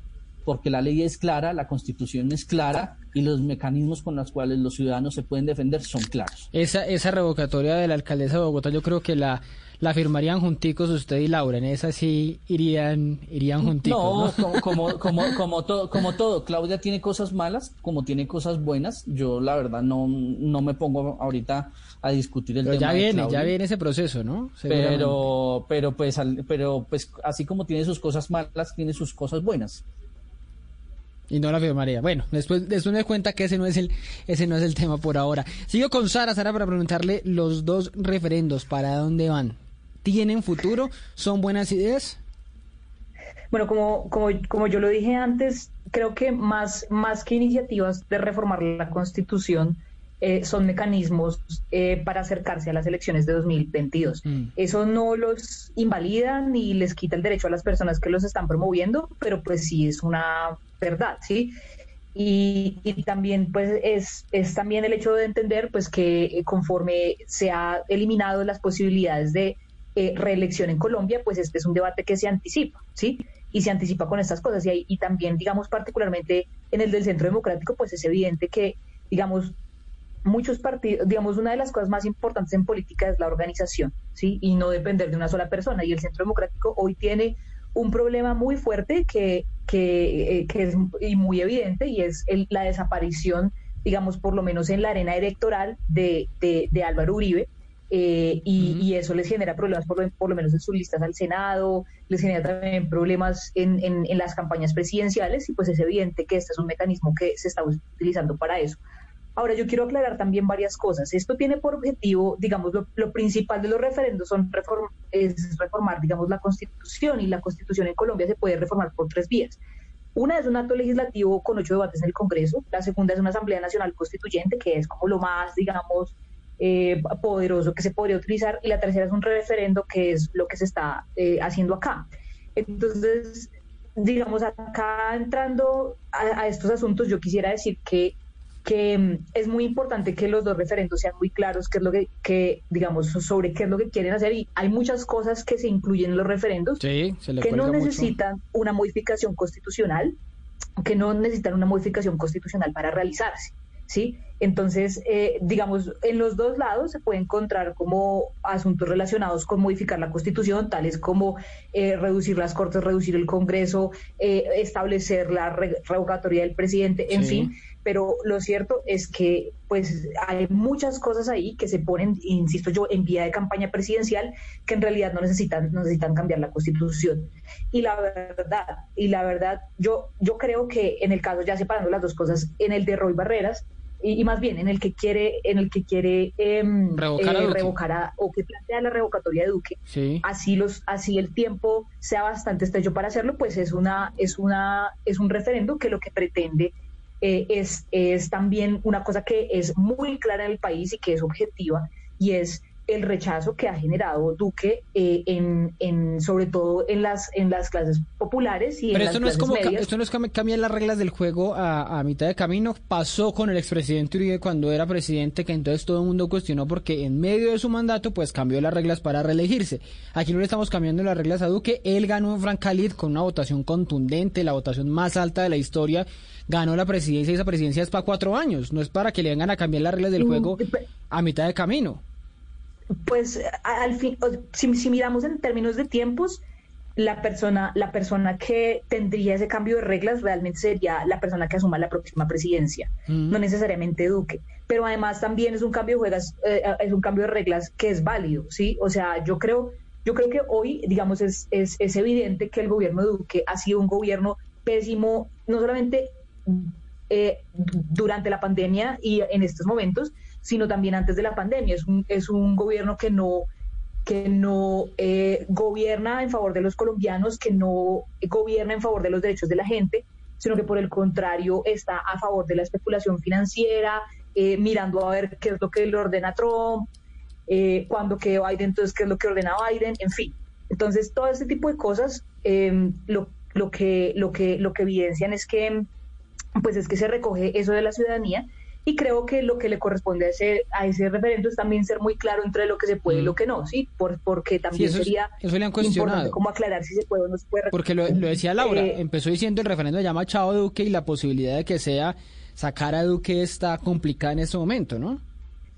porque la ley es clara, la constitución es clara y los mecanismos con los cuales los ciudadanos se pueden defender son claros. Esa, esa revocatoria de la alcaldesa de Bogotá yo creo que la, la firmarían junticos usted y Laura, en esa sí irían, irían junticos. No, Como, como, como, todo, como todo, Claudia tiene cosas malas, como tiene cosas buenas, yo la verdad no, no me pongo ahorita a discutir el tema. Ya viene, ya viene ese proceso, ¿no? Pero, pero pues, pero pues así como tiene sus cosas malas, tiene sus cosas buenas. Y no la firmaría. Bueno, después, después me cuenta que ese no es el, ese no es el tema por ahora. Sigo con Sara, Sara, para preguntarle los dos referendos, ¿para dónde van? ¿Tienen futuro? ¿Son buenas ideas? Bueno, como, como, como yo lo dije antes, creo que más, más que iniciativas de reformar la Constitución, eh, son mecanismos eh, para acercarse a las elecciones de 2022. Mm. Eso no los invalida ni les quita el derecho a las personas que los están promoviendo, pero pues sí es una verdad, ¿sí? Y, también pues es, es también el hecho de entender pues que eh, conforme se ha eliminado las posibilidades de reelección en Colombia, pues este es un debate que se anticipa, ¿sí? Y se anticipa con estas cosas. Y, y también, digamos, particularmente en el del Centro Democrático, pues es evidente que, digamos, muchos partidos, digamos, una de las cosas más importantes en política es la organización, ¿sí? Y no depender de una sola persona. Y el Centro Democrático hoy tiene un problema muy fuerte que, que, eh, es y muy evidente y es la desaparición, digamos, por lo menos en la arena electoral de, de, Álvaro Uribe. Eh, y, eso les genera problemas por, por, lo menos en sus listas al Senado, les genera también problemas en, en, en las campañas presidenciales y pues es evidente que este es un mecanismo que se está utilizando para eso. Ahora, yo quiero aclarar también varias cosas. Esto tiene por objetivo, digamos, lo, principal de los referendos son es reformar, digamos, la Constitución y la Constitución en Colombia se puede reformar por tres vías. Una es un acto legislativo con ocho debates en el Congreso, la segunda es una Asamblea Nacional Constituyente, que es como lo más, digamos, eh, poderoso que se podría utilizar, y la tercera es un referendo, que es lo que se está eh, haciendo acá. Entonces, digamos, acá entrando a estos asuntos, yo quisiera decir que que mm, es muy importante que los dos referendos sean muy claros qué es lo que, digamos, sobre qué es lo que quieren hacer y hay muchas cosas que se incluyen en los referendos que no necesitan una modificación constitucional, que no necesitan una modificación constitucional para realizarse. ¿sí? Entonces, eh, digamos, en los dos lados se puede encontrar como asuntos relacionados con modificar la Constitución, tales como eh, reducir las Cortes, reducir el Congreso, eh, establecer la revocatoria del presidente, en fin. Pero lo cierto es que, pues, hay muchas cosas ahí que se ponen, insisto yo, en vía de campaña presidencial que en realidad no necesitan, no necesitan cambiar la Constitución. Y la verdad, y la verdad, yo, yo creo que en el caso, ya separando las dos cosas, en el de Roy Barreras, y, más bien en el que quiere en el que quiere em, revocar, a eh, o que plantea la revocatoria de Duque así los así el tiempo sea bastante estrecho para hacerlo pues es una es una es un referendo que lo que pretende eh, es es también una cosa que es muy clara en el país y que es objetiva y es el rechazo que ha generado Duque eh, en, en, sobre todo en las en las clases populares y Pero en esto no es como esto no es cambiar las reglas del juego a, a, mitad de camino. Pasó con el expresidente Uribe cuando era presidente que entonces todo el mundo cuestionó porque en medio de su mandato pues cambió las reglas para reelegirse. Aquí no le estamos cambiando las reglas a Duque. Él ganó en Francalid con una votación contundente la votación más alta de la historia. Ganó la presidencia y esa presidencia es para cuatro años. No es para que le vengan a cambiar las reglas del juego a mitad de camino pues al fin, si, miramos en términos de tiempos, la persona, la persona que tendría ese cambio de reglas realmente sería la persona que asuma la próxima presidencia, mm. no necesariamente Duque. Pero además también es un cambio de juegas, eh, es un cambio de reglas que es válido, ¿sí? O sea, yo creo, yo creo que hoy, digamos, es, es, es evidente que el gobierno de Duque ha sido un gobierno pésimo, no solamente eh, durante la pandemia y en estos momentos, sino también antes de la pandemia. Es un, es un gobierno que no que no eh, gobierna en favor de los colombianos, que no gobierna en favor de los derechos de la gente, sino que por el contrario está a favor de la especulación financiera, eh, mirando a ver qué es lo que le ordena Trump, eh, cuando quede Biden, entonces qué es lo que ordena Biden, en fin. Entonces, todo este tipo de cosas em, lo, lo, que, lo, que, lo que evidencian es que, pues es que se recoge eso de la ciudadanía y creo que lo que le corresponde a ese, a ese referendo es también ser muy claro entre lo que se puede y lo mm. que no, ¿sí? Por, porque también sería eso le han cuestionado. cómo aclarar si se puede o no se puede. Porque lo, decía Laura, eh, empezó diciendo el referendo llama Chao Duque y la posibilidad de que sea sacar a Duque está complicada en ese momento, ¿no?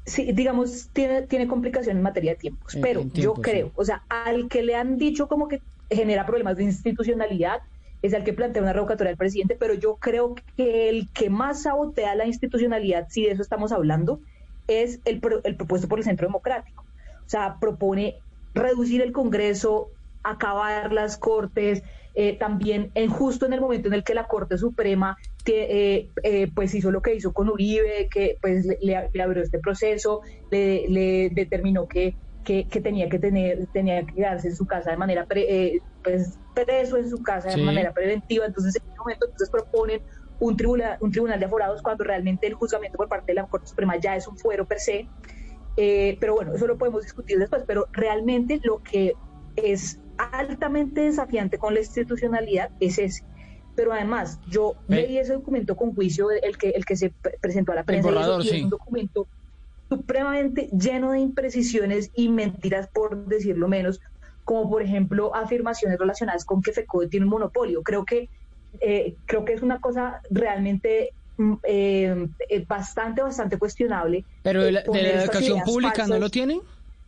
Sí, digamos, tiene, tiene complicaciones en materia de tiempos, pero yo creo, o sea, al que le han dicho como que genera problemas de institucionalidad, es el que plantea una revocatoria del presidente, pero yo creo que el que más sabotea la institucionalidad, si de eso estamos hablando, es el, el propuesto por el Centro Democrático. O sea, propone reducir el Congreso, acabar las cortes, eh, también en justo en el momento en el que la Corte Suprema eh, eh, pues hizo lo que hizo con Uribe, que pues le, abrió este proceso, le, determinó que, que, tenía que tener, tenía que quedarse en su casa de manera pues preso en su casa de manera preventiva, entonces en ese momento entonces proponen un tribunal, un tribunal de aforados cuando realmente el juzgamiento por parte de la Corte Suprema ya es un fuero per se. pero bueno, eso lo podemos discutir después, pero realmente lo que es altamente desafiante con la institucionalidad es ese. Pero además, yo leí ese documento con juicio, el que, el que se presentó a la prensa, y es un documento supremamente lleno de imprecisiones y mentiras, por decirlo menos, como por ejemplo afirmaciones relacionadas con que FECODE tiene un monopolio. Creo que, eh, creo que es una cosa realmente mm, eh, eh, bastante, bastante cuestionable. ¿Pero de la, educación pública no lo tienen?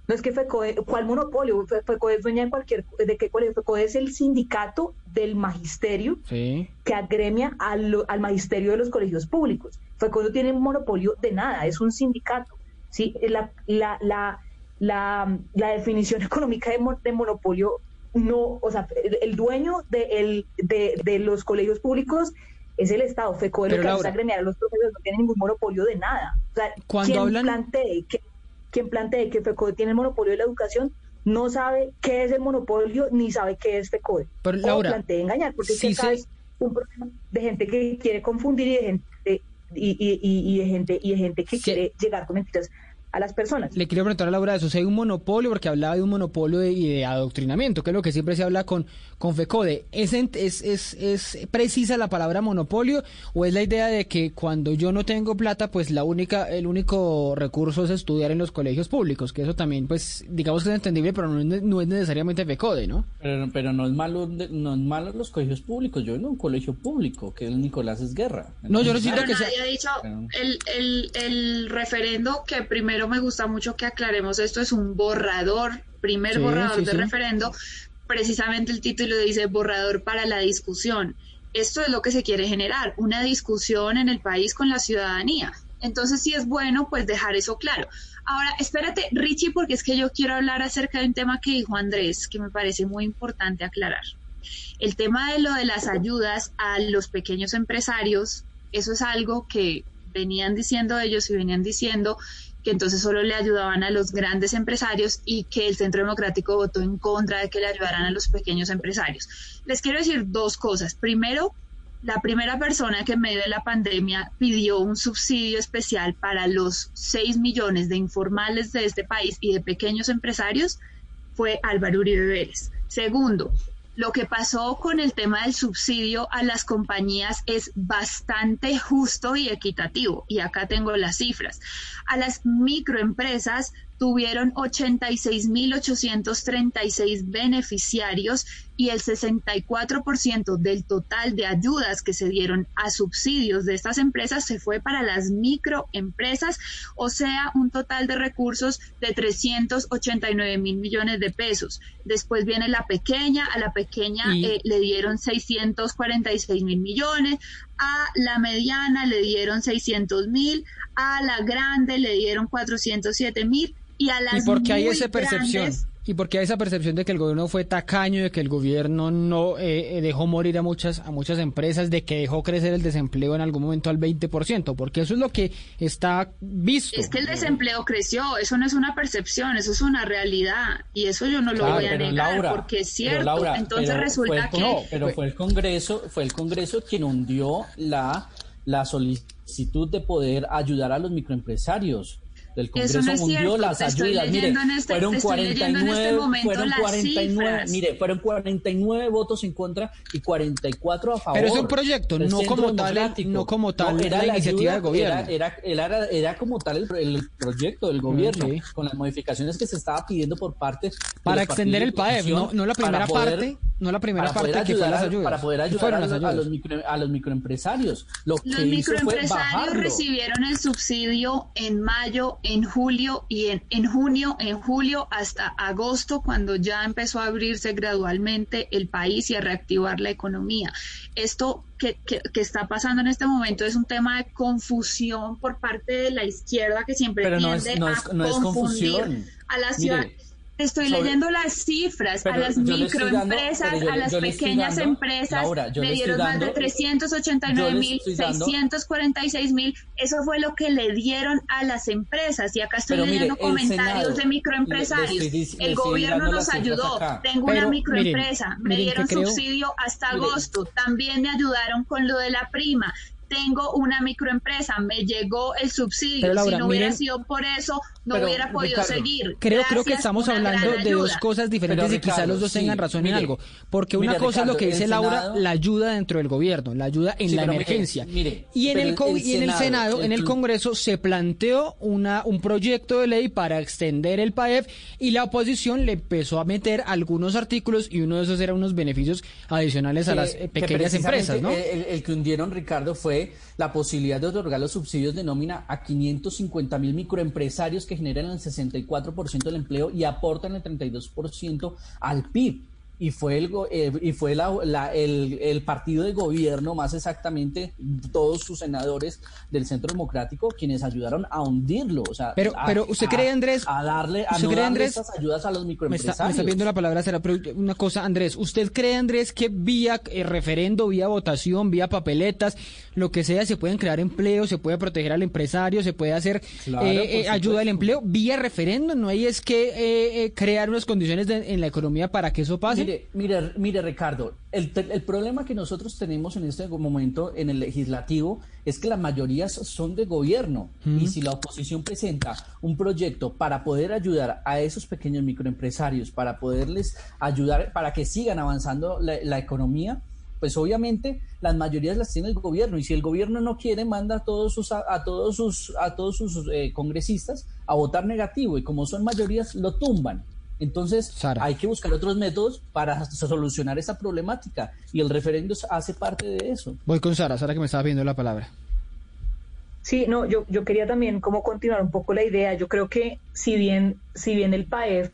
No es que FECODE, ¿cuál monopolio? FECODE es dueña de cualquier, ¿de qué colegio? FECODE es el sindicato del magisterio que agremia al, al, magisterio de los colegios públicos. FECODE no tiene monopolio de nada, es un sindicato. ¿Sí? La, la, la, la, la definición económica de, de, monopolio no, o sea, el, dueño de, de, de, los colegios públicos es el Estado. FECODE lo que hace es agremiar a los profesores, no tiene ningún monopolio de nada. O sea, Cuando hablan... plantee que quien plantee que FECODE tiene el monopolio de la educación no sabe qué es el monopolio ni sabe qué es FECODE. Pero Laura, o plantee engañar, porque sí, es un problema de gente que quiere confundir y de gente y, y, y, de gente y de gente que quiere llegar con mentiras a las personas. Le quiero preguntar a Laura eso, si hay un monopolio, porque hablaba de un monopolio de, y de adoctrinamiento, que es lo que siempre se habla con, con FECODE. ¿Es, es, es, ¿Es precisa la palabra monopolio o es la idea de que cuando yo no tengo plata, pues la única, el único recurso es estudiar en los colegios públicos? Que eso también, pues, digamos que es entendible, pero no es, no es necesariamente FECODE, ¿no? Pero, pero no es malo no es malo los colegios públicos. Yo en un colegio público, que el Nicolás es guerra. No, yo no siento que sea... dicho el, el, el referendo que primero me gusta mucho que aclaremos esto, es un borrador, primer borrador de referendo, precisamente el título dice borrador para la discusión. Esto es lo que se quiere generar, una discusión en el país con la ciudadanía. Entonces sí es bueno pues dejar eso claro. Ahora, espérate, Richie, porque es que yo quiero hablar acerca de un tema que dijo Andrés, que me parece muy importante aclarar. El tema de lo de las ayudas a los pequeños empresarios, eso es algo que venían diciendo ellos y venían diciendo que entonces solo le ayudaban a los grandes empresarios y que el Centro Democrático votó en contra de que le ayudaran a los pequeños empresarios. Les quiero decir dos cosas. Primero, la primera persona que en medio de la pandemia pidió un subsidio especial para los 6 millones de informales de este país y de pequeños empresarios fue Álvaro Uribe Vélez. Segundo, lo que pasó con el tema del subsidio a las compañías es bastante justo y equitativo. Y acá tengo las cifras. A las microempresas tuvieron 86.836 beneficiarios y el 64% del total de ayudas que se dieron a subsidios de estas empresas se fue para las microempresas, o sea, un total de recursos de 389 mil millones de pesos. Después viene la pequeña, a la pequeña eh, le dieron 646 mil millones, a la mediana le dieron 600 mil, a la grande le dieron 407 mil y a las porque hay esa percepción? ¿Y porque hay esa percepción de que el gobierno fue tacaño, de que el gobierno no eh, eh, dejó morir a muchas, a muchas empresas, de que dejó crecer el desempleo en algún momento al 20%? Porque eso es lo que está visto. Es que el desempleo creció, eso no es una percepción, eso es una realidad. Y eso yo no lo voy a negar porque es cierto. Entonces resulta que... No, pero fue el Congreso, fue el Congreso quien hundió la, la solicitud de poder ayudar a los microempresarios del Congreso Eso no hundió las ayudas. Mire, este, fueron 49, este fueron 49, mire, fueron 49 votos en contra y 44 a favor. Pero es un proyecto, no como, tal, no como tal, era la, iniciativa del gobierno. Era, era, era, como tal el, proyecto del gobierno, con las modificaciones que se estaba pidiendo por parte para extender el PAEF, no, no la primera parte, no la primera parte que fue las ayudas. Para poder ayudar a los, a, los micro, a los microempresarios. Lo los microempresarios recibieron el subsidio en mayo en julio y en, en junio, en julio hasta agosto, cuando ya empezó a abrirse gradualmente el país y a reactivar la economía. Esto que, que, está pasando en este momento es un tema de confusión por parte de la izquierda que siempre tiende a confundir a la ciudad. Estoy leyendo las cifras a las microempresas, a las pequeñas empresas, le dieron más de 389 mil, 646 mil. Eso fue lo que le dieron a las empresas. Y acá estoy leyendo comentarios de microempresarios. el gobierno nos ayudó. Tengo una microempresa, me dieron subsidio hasta agosto. También me ayudaron con lo de la prima tengo una microempresa, me llegó el subsidio, si no hubiera sido por eso, no hubiera podido seguir. Creo, creo que estamos hablando de dos cosas diferentes y quizás los dos tengan razón en algo, porque una cosa es lo que dice Laura, la ayuda dentro del gobierno, la ayuda en la emergencia. y en el, y en el Senado, en el Congreso se planteó una un proyecto de ley para extender el PAEF y la oposición le empezó a meter algunos artículos y uno de esos era unos beneficios adicionales a las pequeñas empresas, ¿no? el que hundieron Ricardo fue la posibilidad de otorgar los subsidios de nómina a 550 mil microempresarios que generan el 64% del empleo y aportan el 32% al PIB y fue el eh, y fue la, el, el, partido de gobierno más exactamente todos sus senadores del Centro Democrático quienes ayudaron a hundirlo o sea pero pero usted cree Andrés a darle a no darle estas ayudas a los microempresarios me está, viendo la palabra será pero una cosa Andrés usted cree Andrés que vía eh, referendo vía votación vía papeletas lo que sea se pueden crear empleos se puede proteger al empresario se puede hacer eh, ayuda al empleo vía referendo no hay es que crear unas condiciones en la economía para que eso pase mire, mire, Ricardo, el, problema que nosotros tenemos en este momento en el legislativo es que las mayorías son de gobierno. Y si la oposición presenta un proyecto para poder ayudar a esos pequeños microempresarios, para poderles ayudar, para que sigan avanzando la, economía, pues obviamente las mayorías las tiene el gobierno. Y si el gobierno no quiere manda a todos sus a, todos sus a todos sus eh, congresistas a votar negativo. Y como son mayorías lo tumban entonces, hay que buscar otros métodos para solucionar esa problemática y el referendo hace parte de eso. Voy con Sara, Sara que me estaba viendo la palabra. Sí, no, yo, yo quería también como continuar un poco la idea. Yo creo que si bien, si bien el PAEF,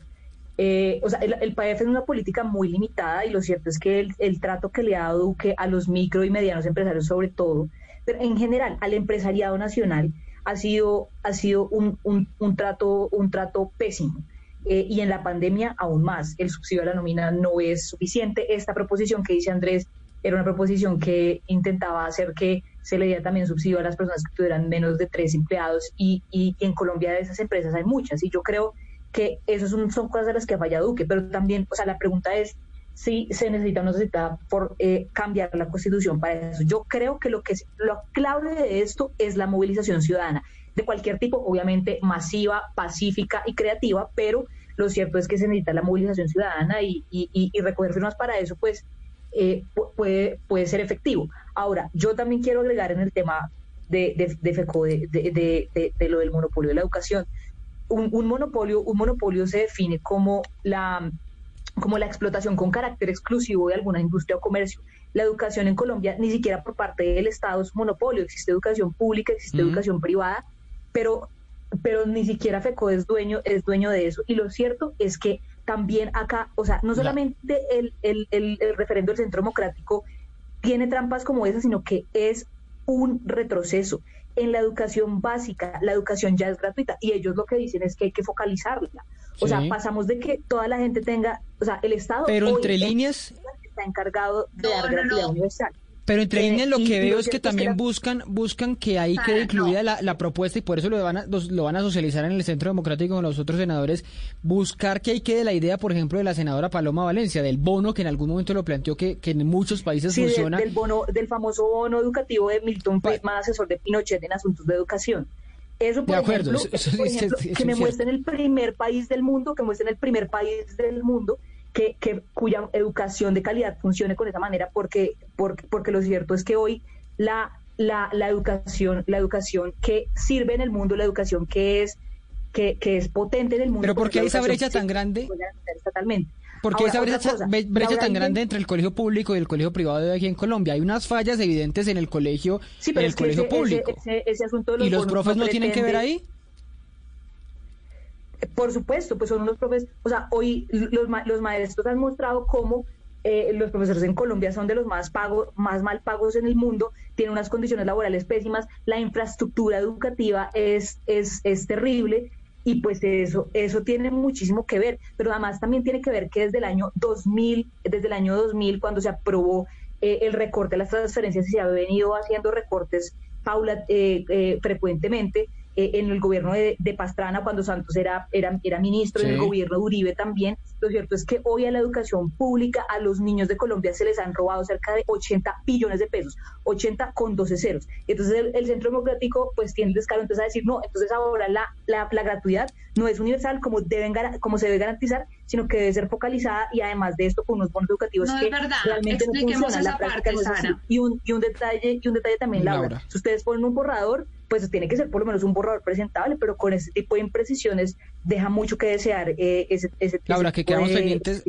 eh, o sea, el, PAEF es una política muy limitada y lo cierto es que el, trato que le ha dado Duque a los micro y medianos empresarios sobre todo, pero en general al empresariado nacional ha sido, ha sido un, un trato, un trato pésimo. Eh, y en la pandemia aún más. El subsidio a la nómina no es suficiente. Esta proposición que dice Andrés era una proposición que intentaba hacer que se le diera también subsidio a las personas que tuvieran menos de tres empleados y, y, en Colombia de esas empresas hay muchas y yo creo que eso son, cosas de las que falla Duque, pero también, o sea, la pregunta es si se necesita o no necesita por eh, cambiar la constitución para eso. Yo creo que lo que lo clave de esto es la movilización ciudadana de cualquier tipo, obviamente masiva, pacífica y creativa, pero lo cierto es que se necesita la movilización ciudadana y, recoger firmas para eso, pues eh, puede, puede ser efectivo. Ahora, yo también quiero agregar en el tema de, de, FECO, de, lo del monopolio de la educación. Un, monopolio, un monopolio se define como la, como la explotación con carácter exclusivo de alguna industria o comercio. La educación en Colombia, ni siquiera por parte del Estado, es un monopolio. Existe educación pública, existe educación privada, pero, pero ni siquiera FECO es dueño, es dueño de eso. Y lo cierto es que también acá, o sea, no solamente el, el, el, referendo del Centro Democrático tiene trampas como esa, sino que es un retroceso. En la educación básica, la educación ya es gratuita y ellos lo que dicen es que hay que focalizarla. O sea, pasamos de que toda la gente tenga, o sea, el Estado... Pero entre líneas... Está encargado de dar gratuidad universal. Pero entre líneas lo que veo es que también buscan buscan que ahí quede incluida la, propuesta y por eso lo van, a, lo van a socializar en el Centro Democrático con los otros senadores, buscar que ahí quede la idea, por ejemplo, de la senadora Paloma Valencia, del bono que en algún momento lo planteó que, que en muchos países funciona. Del, bono, del famoso bono educativo de Milton Friedman, asesor de Pinochet en asuntos de educación. Eso, por ejemplo, que me muestren el primer país del mundo, que muestren el primer país del mundo que, cuya educación de calidad funcione con esa manera, porque, porque, porque lo cierto es que hoy la, la, la, educación, la educación que sirve en el mundo, la educación que es, que, que es potente en el mundo. Pero ¿por qué esa brecha tan grande? Estatalmente. ¿Por qué esa brecha, brecha tan grande entre el colegio público y el colegio privado de aquí en Colombia? Hay unas fallas evidentes en el colegio, en el colegio público. ¿Y los profes no tienen que ver ahí? Por supuesto, pues son unos profesores, o sea, hoy los, los maestros han mostrado cómo eh, los profesores en Colombia son de los más pagos, más mal pagos en el mundo, tienen unas condiciones laborales pésimas, la infraestructura educativa es, es, es terrible y pues eso, eso tiene muchísimo que ver, pero además también tiene que ver que desde el año 2000, desde el año 2000, cuando se aprobó eh, el recorte de las transferencias y se ha venido haciendo recortes paula, eh, eh, frecuentemente, eh, en el gobierno de, Pastrana, cuando Santos era, era, era ministro, en el gobierno de Uribe también. Lo cierto es que hoy a la educación pública, a los niños de Colombia se les han robado cerca de 80 billones de pesos, 80 con 12 ceros. Entonces el, Centro Democrático pues tiene el descaro entonces a decir, no, entonces ahora la, la, la gratuidad no es universal como, deben, como se debe garantizar, sino que debe ser focalizada y además de esto con unos bonos educativos que realmente no funcionan. La práctica y, un, y un detalle, y un detalle también, Laura, si ustedes ponen un borrador, pues tiene que ser por lo menos un borrador presentable, pero con ese tipo de imprecisiones deja mucho que desear eh, ese, ese Laura, que quedamos pendientes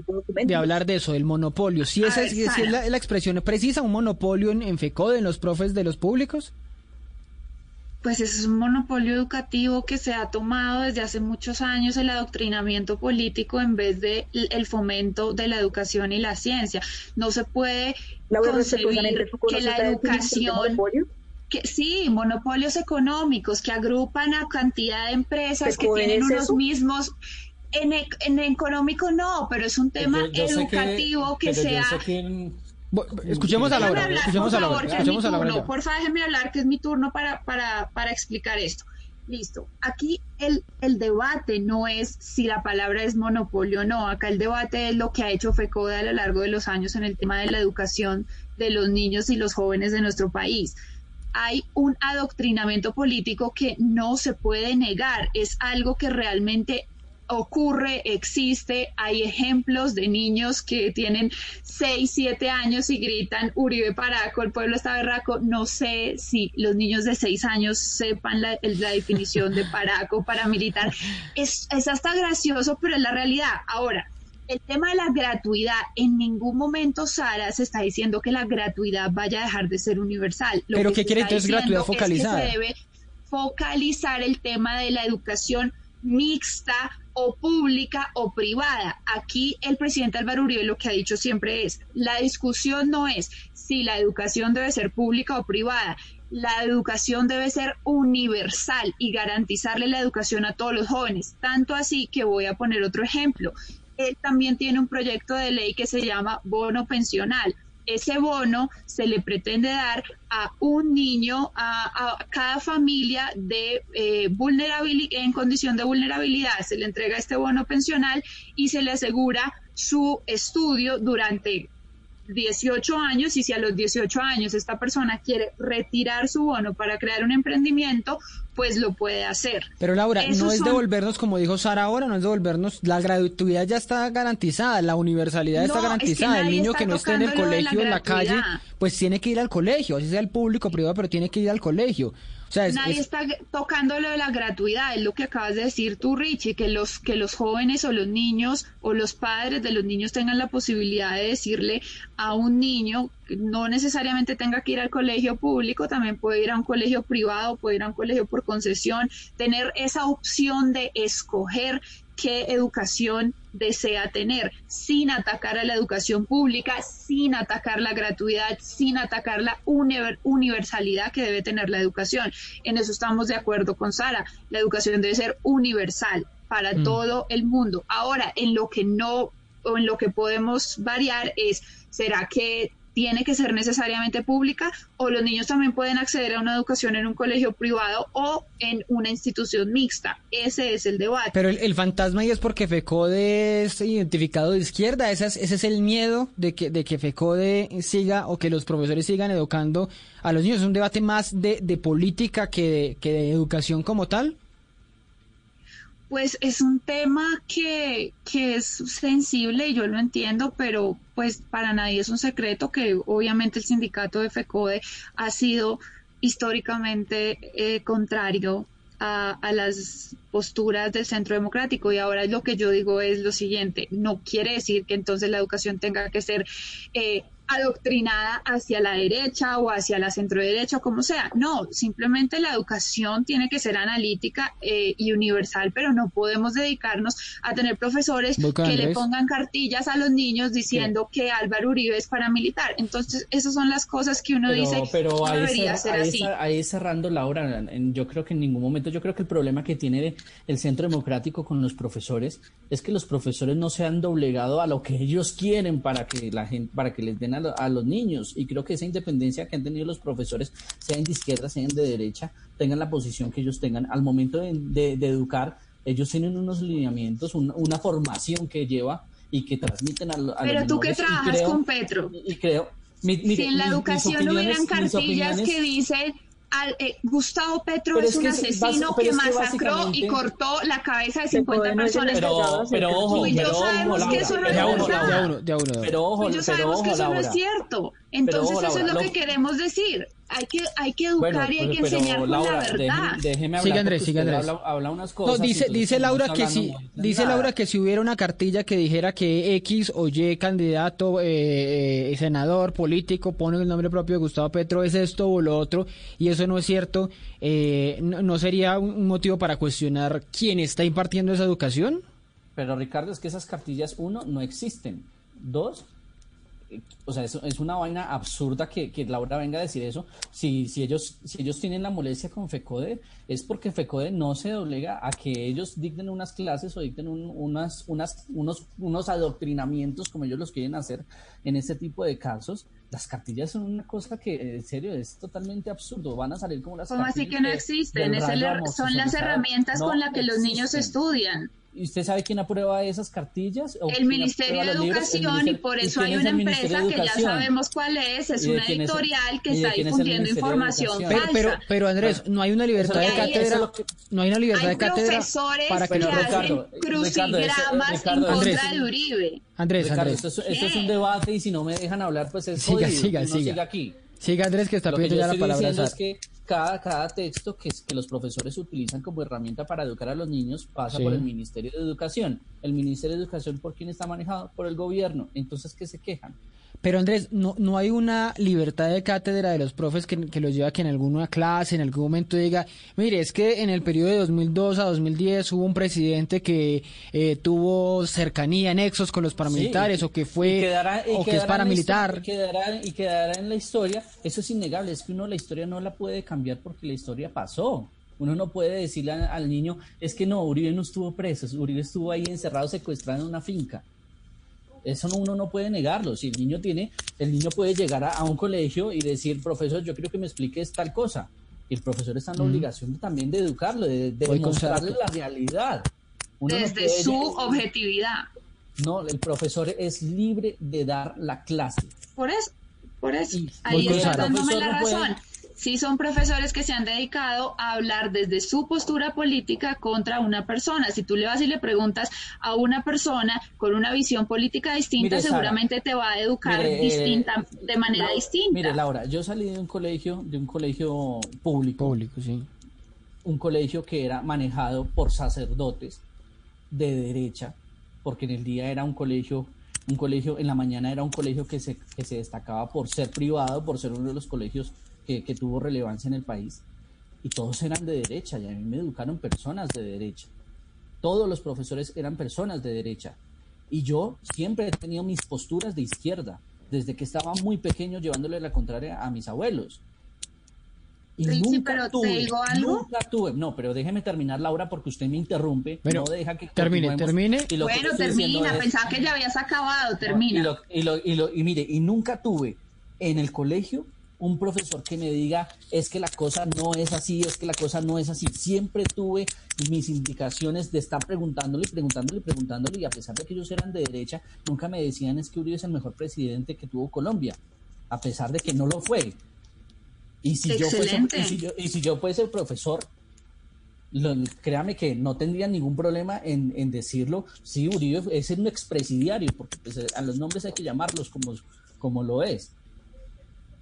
de, hablar de eso, del monopolio. Si esa es, la, expresión precisa, un monopolio en, en FECODE, en los profes de los públicos pues es un monopolio educativo que se ha tomado desde hace muchos años el adoctrinamiento político en vez de el fomento de la educación y la ciencia. No se puede concebir que la educación que sí, monopolios económicos que agrupan a cantidad de empresas que tienen unos mismos en, en, económico no, pero es un tema educativo que, sea Escuchemos a Laura. escuchemos a Laura. Escuchemos a Laura. Porfa, déjeme hablar, que es mi turno para, para, para explicar esto. Listo. Aquí el, el, debate no es si la palabra es monopolio o no. Acá el debate es lo que ha hecho FECODE a lo largo de los años en el tema de la educación de los niños y los jóvenes de nuestro país. Hay un adoctrinamiento político que no se puede negar. Es algo que realmente ocurre, existe, hay ejemplos de niños que tienen 6, 7 años y gritan Uribe Paraco, el pueblo está berraco. No sé si los niños de 6 años sepan la, definición de Paraco, paramilitar. Es, es hasta gracioso, pero es la realidad. Ahora, el tema de la gratuidad, en ningún momento, Sara, se está diciendo que la gratuidad vaya a dejar de ser universal. ¿Pero qué quiere entonces gratuidad focalizada? se debe focalizar el tema de la educación mixta o pública o privada. Aquí el presidente Álvaro Uribe lo que ha dicho siempre es, la discusión no es si la educación debe ser pública o privada, la educación debe ser universal y garantizarle la educación a todos los jóvenes. Tanto así que voy a poner otro ejemplo. Él también tiene un proyecto de ley que se llama bono pensional. Ese bono se le pretende dar a un niño, a, cada familia de eh, vulnerabilidad, en condición de vulnerabilidad, se le entrega este bono pensional y se le asegura su estudio durante 18 años y si a los 18 años esta persona quiere retirar su bono para crear un emprendimiento, pues lo puede hacer. Pero Laura, no es devolvernos, como dijo Sara ahora, no es devolvernos, la gratuidad ya está garantizada, la universalidad está garantizada, el niño que no esté en el colegio, en la calle, pues tiene que ir al colegio, así sea el público privado, pero tiene que ir al colegio. Nadie está tocando lo de la gratuidad, es lo que acabas de decir tú, Richie, que los, que los jóvenes o los niños o los padres de los niños tengan la posibilidad de decirle a un niño, no necesariamente tenga que ir al colegio público, también puede ir a un colegio privado, puede ir a un colegio por concesión, tener esa opción de escoger qué educación desea tener, sin atacar a la educación pública, sin atacar la gratuidad, sin atacar la universalidad que debe tener la educación. En eso estamos de acuerdo con Sara. La educación debe ser universal para mm. todo el mundo. Ahora, en lo que no o en lo que podemos variar es, ¿será que tiene que ser necesariamente pública o los niños también pueden acceder a una educación en un colegio privado o en una institución mixta. Ese es el debate. Pero el, fantasma ahí es porque FECODE es identificado de izquierda. Ese es, ese es el miedo de que, de que FECODE siga o que los profesores sigan educando a los niños. Es un debate más de, de política que que de educación como tal. Pues es un tema que, que es sensible yo lo entiendo, pero pues para nadie es un secreto que obviamente el sindicato de FECODE ha sido históricamente eh, contrario a, las posturas del centro democrático. Y ahora lo que yo digo es lo siguiente, no quiere decir que entonces la educación tenga que ser eh, adoctrinada hacia la derecha o hacia la centro derecha o como sea. No, simplemente la educación tiene que ser analítica eh, y universal, pero no podemos dedicarnos a tener profesores que le pongan cartillas a los niños diciendo que Álvaro Uribe es paramilitar. Entonces, esas son las cosas que uno dice pero no debería ser ahí, así. Ahí cerrando, Laura, yo creo que en ningún momento, yo creo que el problema que tiene el Centro Democrático con los profesores es que los profesores no se han doblegado a lo que ellos quieren para que la gente, para que les den a, a los niños. Y creo que esa independencia que han tenido los profesores, sean de izquierda, sean de derecha, tengan la posición que ellos tengan, al momento de, educar, ellos tienen unos lineamientos, una formación que lleva y que transmiten a, a Pero tú que trabajas con Petro. Y creo, si en la educación hubieran cartillas que dicen eh, Gustavo Petro es, un asesino que, masacró y cortó la cabeza de 50 personas. Pero, pero ojo, y yo sabemos que eso no es verdad. Pero ojo, yo sabemos que eso no es cierto. Entonces eso es lo que queremos decir hay que, hay que educar y hay que enseñar con la verdad. déjeme hablar sigue Andrés, sigue Andrés. Habla, unas cosas. No, dice, dice Laura que si, dice Laura que si hubiera una cartilla que dijera que X o Y candidato, eh, eh, senador, político, pone el nombre propio de Gustavo Petro, es esto o lo otro, y eso no es cierto, eh, no, sería un motivo para cuestionar quién está impartiendo esa educación? Pero Ricardo, es que esas cartillas, uno, no existen. Dos, o sea, es, es una vaina absurda que, que, Laura venga a decir eso. Si, si, ellos, si ellos tienen la molestia con FECODE, es porque FECODE no se doblega a que ellos dicten unas clases o dicten unas, unas, unos, unos adoctrinamientos como ellos los quieren hacer en este tipo de casos. Las cartillas son una cosa que, en serio, es totalmente absurdo. Van a salir como las ¿Cómo así que no existen? son las herramientas con las que los niños estudian. ¿Y usted sabe quién aprueba esas cartillas? El Ministerio de Educación y por eso hay una empresa que ya sabemos cuál es, es una editorial que está difundiendo información pero, pero, pero, Andrés, no hay una libertad de cátedra, no hay una libertad de cátedra para que, que hacen crucigramas en contra de Uribe. Andrés, Andrés. Esto, es un debate y si no me dejan hablar, pues es siga, siga, siga. siga aquí. Siga Andrés que está pidiendo ya la palabra. Es que cada, cada texto que, que los profesores utilizan como herramienta para educar a los niños pasa por el Ministerio de Educación. El Ministerio de Educación, ¿por quién está manejado? Por el gobierno. Entonces, ¿qué se quejan? Pero Andrés, no, no hay una libertad de cátedra de los profes que, que los lleva a que en alguna clase, en algún momento diga, mire, es que en el periodo de 2002 a 2010 hubo un presidente que eh, tuvo cercanía, nexos con los paramilitares, o que fue, o que es paramilitar. Y quedará, y quedará en la historia, eso es innegable, es que uno la historia no la puede cambiar porque la historia pasó. Uno no puede decirle al niño, es que no, Uribe no estuvo preso, Uribe estuvo ahí encerrado, secuestrado en una finca. Eso uno no puede negarlo. Si el niño tiene, el niño puede llegar a, un colegio y decir, profesor, yo quiero que me expliques tal cosa. Y el profesor está en la obligación también de educarlo, de, demostrarle la realidad. Desde su objetividad. No, el profesor es libre de dar la clase. Por eso, por eso. Ahí está dándome la razón sí son profesores que se han dedicado a hablar desde su postura política contra una persona. Si tú le vas y le preguntas a una persona con una visión política distinta, seguramente te va a educar distinta, de manera distinta. Mire, Laura, yo salí de un colegio, de un colegio público. Público, sí. Un colegio que era manejado por sacerdotes de derecha, porque en el día era un colegio un colegio, en la mañana era un colegio que se, que se destacaba por ser privado, por ser uno de los colegios que, tuvo relevancia en el país, y todos eran de derecha, y a mí me educaron personas de derecha. Todos los profesores eran personas de derecha. Y yo siempre he tenido mis posturas de izquierda, desde que estaba muy pequeño llevándole la contraria a mis abuelos. Y nunca pero tuve, te digo algo. Nunca tuve, no, pero déjeme terminar, Laura, porque usted me interrumpe. no deja que termine, termine. Y bueno, termina, pensaba que ya habías acabado, termina. y, lo, y, lo, y mire, y nunca tuve en el colegio un profesor que me diga es que la cosa no es así, es que la cosa no es así. Siempre tuve mis indicaciones de estar preguntándole, preguntándole, preguntándole, y a pesar de que ellos eran de derecha, nunca me decían es que Uribe es el mejor presidente que tuvo Colombia, a pesar de que no lo fue. Y si, yo fuese, y si yo, fuese profesor, créame que no tendría ningún problema en, decirlo. Sí, Uribe es un expresidiario, porque pues, a los nombres hay que llamarlos como, como lo es.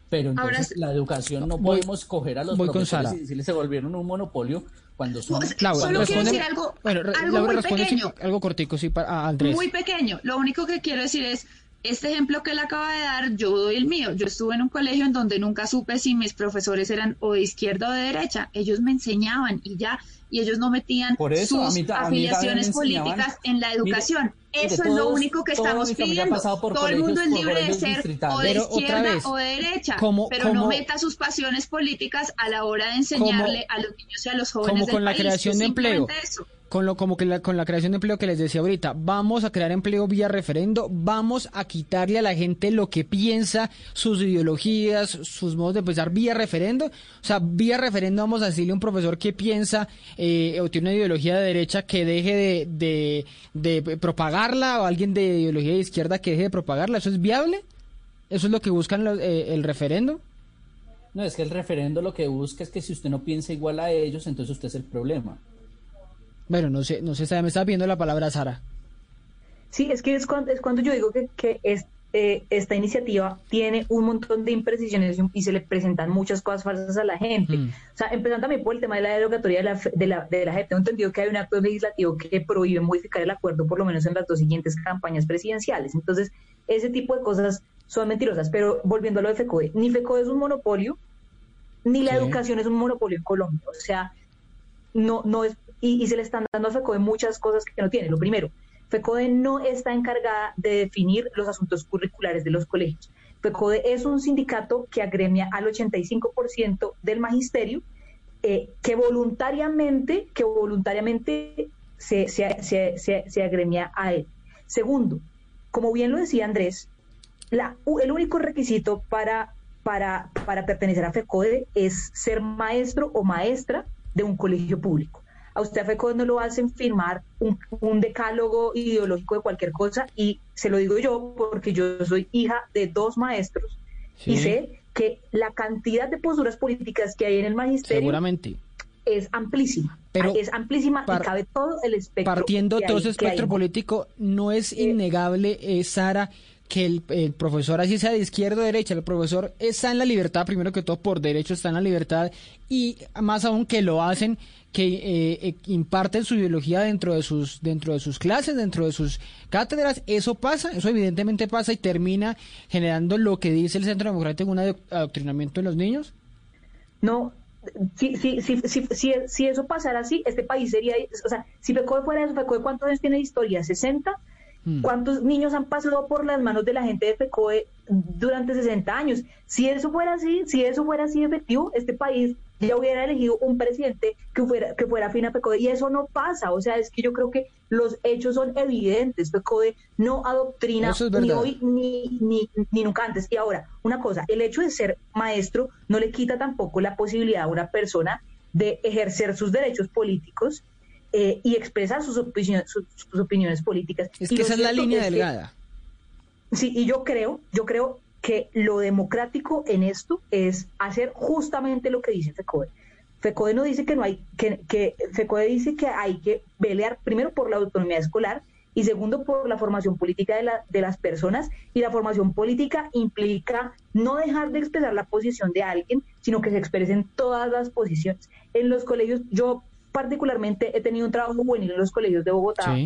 Pero entonces la educación no podemos coger a los profesores y decirles se volvieron un monopolio cuando son... Claro, solo quiero decir algo, algo muy pequeño. algo cortico, sí, para Andrés. Muy pequeño. Lo único que quiero decir es, este ejemplo que él acaba de dar, yo doy el mío. Yo estuve en un colegio en donde nunca supe si mis profesores eran o de izquierda o de derecha. Ellos me enseñaban y ya, y ellos no metían sus afiliaciones políticas en la educación. eso es lo único que estamos pidiendo. Todo el mundo es libre de ser o de izquierda o de derecha, pero no meta sus pasiones políticas a la hora de enseñarle a los niños y a los jóvenes. Como con la creación de empleo. Eso con lo como que la, con la creación de empleo que les decía ahorita, vamos a crear empleo vía referendo, vamos a quitarle a la gente lo que piensa, sus ideologías, sus modos de pensar vía referendo, o sea, vía referendo vamos a decirle a un profesor que piensa eh, o tiene una ideología de derecha que deje de, de, propagarla o alguien de ideología de izquierda que deje de propagarla, ¿eso es viable? ¿Eso es lo que buscan eh, el referendo? No, es que el referendo lo que busca es que si usted no piensa igual a ellos, entonces usted es el problema. Bueno, no sé, no sé, me está viendo la palabra Sara. Sí, es que es cuando, es cuando yo digo que, que es, eh, esta iniciativa tiene un montón de imprecisiones y se le presentan muchas cosas falsas a la gente. Mm. O sea, empezando también por el tema de la derogatoria de la, de la, de la. Tengo entendido que hay un acto legislativo que prohíbe modificar el acuerdo por lo menos en las dos siguientes campañas presidenciales. Entonces, ese tipo de cosas son mentirosas. Pero volviendo a lo de FECODE, ni FECODE es un monopolio, ni la educación es un monopolio en Colombia. O sea, no, no es y, se le están dando a FECODE muchas cosas que no tiene. Lo primero, FECODE no está encargada de definir los asuntos curriculares de los colegios. FECODE es un sindicato que agremia al 85% del magisterio eh, que voluntariamente, que voluntariamente se, se, agremia a él. Segundo, como bien lo decía Andrés, la, el único requisito para, para, para pertenecer a FECODE es ser maestro o maestra de un colegio público a usted a FECODE no lo hacen firmar un, decálogo ideológico de cualquier cosa y se lo digo yo porque yo soy hija de dos maestros y sé que la cantidad de posturas políticas que hay en el magisterio seguramente es amplísima. Pero es amplísima y cabe todo el espectro. Partiendo todo ese espectro político, no es eh, innegable, eh, Sara, que el, profesor, así sea de izquierda o derecha, el profesor está en la libertad, primero que todo por derecho está en la libertad, y más aún que lo hacen que eh, eh, imparten su ideología dentro de sus dentro de sus clases, dentro de sus cátedras, eso pasa, eso evidentemente pasa y termina generando lo que dice el Centro Democrático, un adoctrinamiento de los niños. No, si, si, si, si, si eso pasara así, este país sería, o sea, si FECODE fuera eso, FECODE cuántos años tiene de historia, 60, hmm. ¿Cuántos niños han pasado por las manos de la gente de FECODE durante 60 años? Si eso fuera así, si eso fuera así efectivo, este país ya hubiera elegido un presidente que fuera, que fuera afín a PECODE. Y eso no pasa. O sea, es que yo creo que los hechos son evidentes. PECODE no adoctrina ni hoy ni, ni, ni nunca antes. Y ahora, una cosa, el hecho de ser maestro no le quita tampoco la posibilidad a una persona de ejercer sus derechos políticos eh, y expresar sus, opiniones, sus, opiniones políticas. Es que esa es la línea delgada. sí, y yo creo, yo creo que lo democrático en esto es hacer justamente lo que dice FECODE. FECODE no dice que no hay, que, que FECODE dice que hay que pelear primero por la autonomía escolar y segundo por la formación política de, la, de las personas y la formación política implica no dejar de expresar la posición de alguien, sino que se expresen todas las posiciones. En los colegios, yo particularmente he tenido un trabajo juvenil en los colegios de Bogotá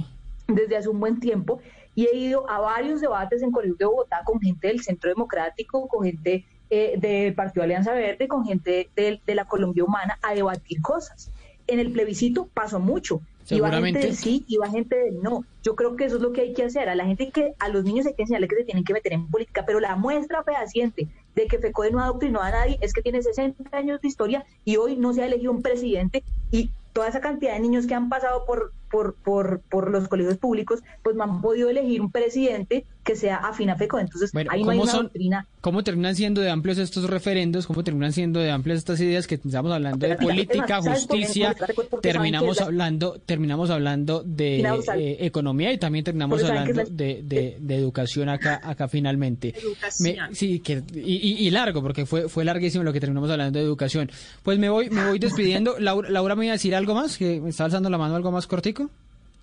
desde hace un buen tiempo y he ido a varios debates en Colegio de Bogotá con gente del Centro Democrático, con gente eh, del Partido Alianza Verde, con gente de, la Colombia Humana a debatir cosas. En el plebiscito pasó mucho. Iba gente de sí, iba gente de no. Yo creo que eso es lo que hay que hacer. A la gente que, a los niños hay que enseñarles que se tienen que meter en política, pero la muestra fehaciente de que FECODE no adoctrinó a nadie es que tiene 60 años de historia y hoy no se ha elegido un presidente y toda esa cantidad de niños que han pasado por, por, por, por los colegios públicos, pues no han podido elegir un presidente que sea afín a FECO. Entonces, ahí no hay una doctrina. ¿Cómo terminan siendo de amplios estos referendos? ¿Cómo terminan siendo de amplias estas ideas que estamos hablando de política, justicia? Terminamos hablando, terminamos hablando de eh, economía y también terminamos hablando de, de, educación acá, acá finalmente. sí, que, y, y, largo, porque fue, fue larguísimo lo que terminamos hablando de educación. Pues me voy, me voy despidiendo. Laura, Laura me iba a decir algo más, que me está alzando la mano algo más cortico.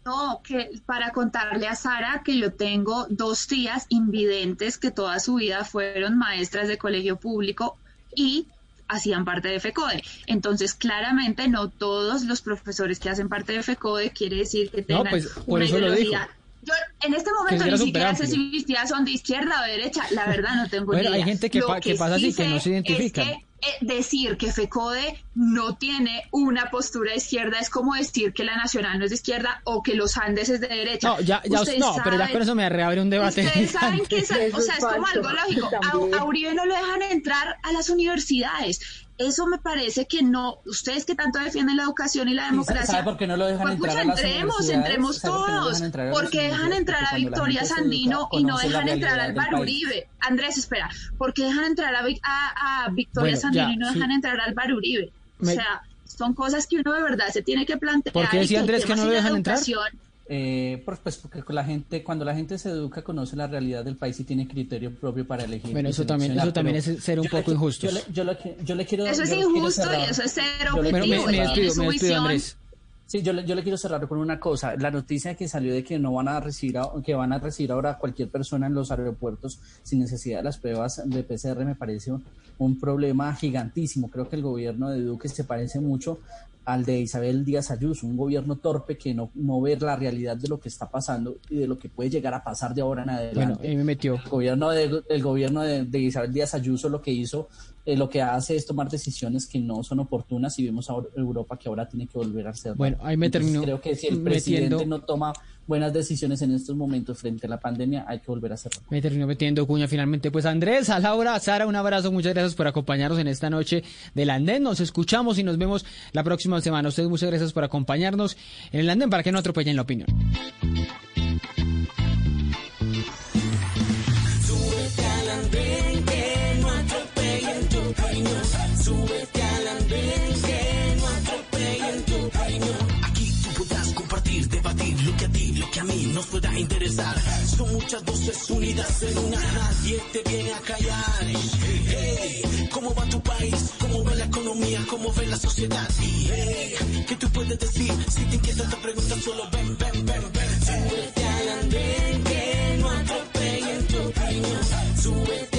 No, que para contarle a Sara que yo tengo dos tías invidentes que toda su vida fueron maestras de colegio público y hacían parte de FECODE. Entonces, claramente no todos los profesores que hacen parte de FECODE quiere decir que tengan pues, una ideología Yo, en este momento ni siquiera sé si mis tías son de izquierda o de derecha. La verdad no tengo bueno, ni idea. hay gente que, Lo pa- que pasa así, que no se identifican. Es que, eh, decir que FECODE no tiene una postura de izquierda es como decir que la Nacional no es de izquierda o que los Andes es de derecha. No, ya, ya, Ustedes no, pero ya saben- con eso me reabre un debate. Ustedes saben que, o sea, es es como algo lógico. A, a Uribe no lo dejan entrar a las universidades. Eso me parece que no. Ustedes que tanto defienden la educación y la democracia. ¿Sabe por qué no lo dejan pues, entrar pucha, entremos, entremos ¿Sabe por qué no todos. porque dejan entrar a Victoria Sandino y no dejan entrar a Álvaro. Uribe. Andrés, espera. porque dejan entrar a, a, a Victoria Bueno, Sandino ya, y no sí. dejan entrar a Álvaro Uribe? Me- O sea, son cosas que uno de verdad se tiene que plantear. ¿Por qué decía Andrés que no lo dejan entrar? Eh, pues, pues porque con la gente, cuando la gente se educa, conoce la realidad del país y tiene criterio propio para elegir. Bueno, eso también, eso también es ser un poco injustos. Yo le, yo le qui- yo le quiero. Eso es injusto y eso es ser le- me, objetivo. me despido, me despido. Andrés. Sí, yo le, yo le quiero cerrar con una cosa. La noticia que salió de que no van a recibir, a- que van a recibir ahora a cualquier persona en los aeropuertos sin necesidad de las pruebas de PCR me parece un, un problema gigantísimo. Creo que el gobierno de Duque se parece mucho al de Isabel Díaz Ayuso, un gobierno torpe que no, no ve la realidad de lo que está pasando y de lo que puede llegar a pasar de ahora en adelante. Bueno, ahí me metió. El gobierno de, el gobierno de, de Isabel Díaz Ayuso lo que hizo, eh, lo que hace es tomar decisiones que no son oportunas y vemos a Europa que ahora tiene que volver a hacer. Bueno, ahí me terminó Creo que si el metiendo- presidente no toma buenas decisiones en estos momentos frente a la pandemia, hay que volver a hacerlo. Me terminó metiendo cuña finalmente. Pues Andrés, a Laura, Sara, un abrazo. Muchas gracias por acompañarnos en esta noche del Andén. Nos escuchamos y nos vemos la próxima semana. Ustedes muchas gracias por acompañarnos en el Andén para que no atropellen la opinión. A mí nos pueda interesar. Son muchas voces unidas en una, nadie te viene a callar. Hey, ¿cómo va tu país? ¿Cómo va la economía? ¿Cómo ve la sociedad? Hey, ¿qué tú puedes decir? Si te inquieta te preguntas solo ven, ven, ven, ven. Súbete al andén que no atropellen tu opinión. Súbete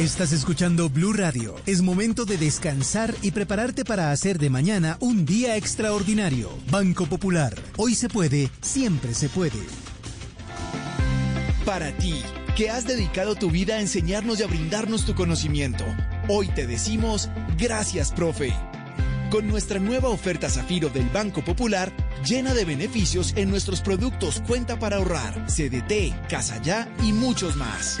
Estás escuchando Blue Radio. Es momento de descansar y prepararte para hacer de mañana un día extraordinario. Banco Popular. Hoy se puede, siempre se puede. Para ti, que has dedicado tu vida a enseñarnos y a brindarnos tu conocimiento, hoy te decimos gracias, profe. Con nuestra nueva oferta Zafiro del Banco Popular, llena de beneficios en nuestros productos Cuenta para ahorrar, CDT, Casa Ya y muchos más.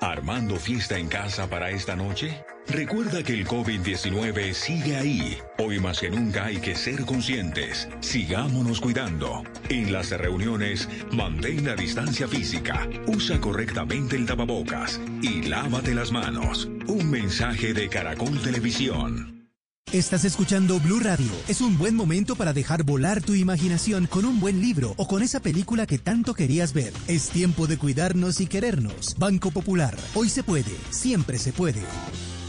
¿Armando fiesta en casa para esta noche? Recuerda que el COVID-19 sigue ahí. Hoy más que nunca hay que ser conscientes. Sigámonos cuidando. En las reuniones, mantén la distancia física, usa correctamente el tapabocas y lávate las manos. Un mensaje de Caracol Televisión. Estás escuchando Blue Radio. Es un buen momento para dejar volar tu imaginación con un buen libro o con esa película que tanto querías ver. Es tiempo de cuidarnos y querernos. Banco Popular. Hoy se puede, siempre se puede.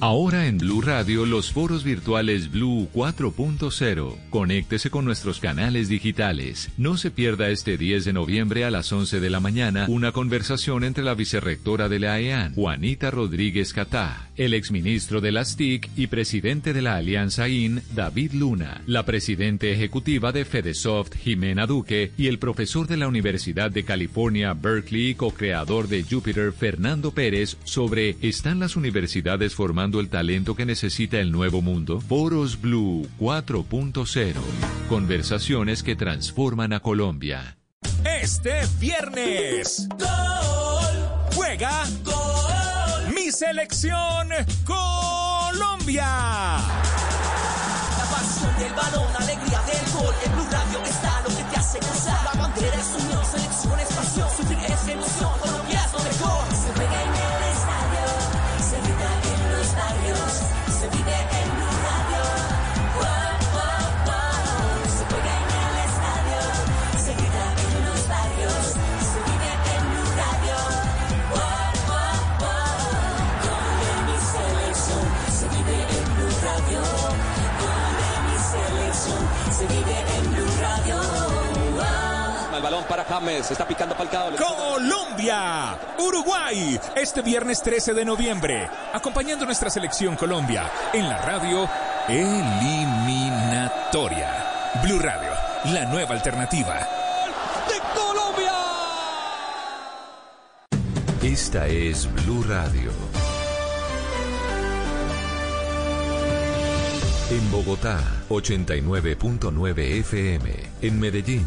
Ahora en Blue Radio los foros virtuales Blue 4.0. Conéctese con nuestros canales digitales. No se pierda este 10 de noviembre a las 11 de la mañana una conversación entre la vicerrectora de la AEAN, Juanita Rodríguez Catá, el exministro de las TIC y presidente de la Alianza IN, David Luna, la presidente ejecutiva de Fedesoft, Jimena Duque, y el profesor de la Universidad de California, Berkeley, co-creador de Jupiter, Fernando Pérez, sobre ¿Están las universidades formando el talento que necesita el nuevo mundo? Foros Blue 4.0. Conversaciones que transforman a Colombia. Este viernes. Gol. Juega. Gol. Mi selección Colombia. La pasión del balón, alegría del gol. En Blue Radio está lo que te hace gozar. La bandera es unión, James, está picando Falcao. Colombia, Uruguay, este viernes 13 de noviembre, acompañando nuestra selección Colombia en la radio eliminatoria. Blue Radio, la nueva alternativa. ¡De Colombia! Esta es Blue Radio. En Bogotá, 89.9 FM. En Medellín,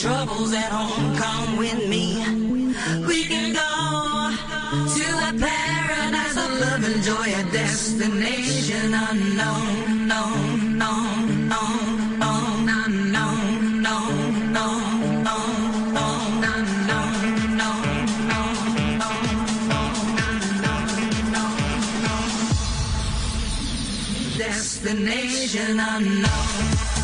troubles at home, come with me. We can go to a paradise of love and joy, a destination unknown, known, known, unknown. Destination unknown.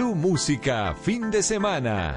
Blue Música, fin de semana.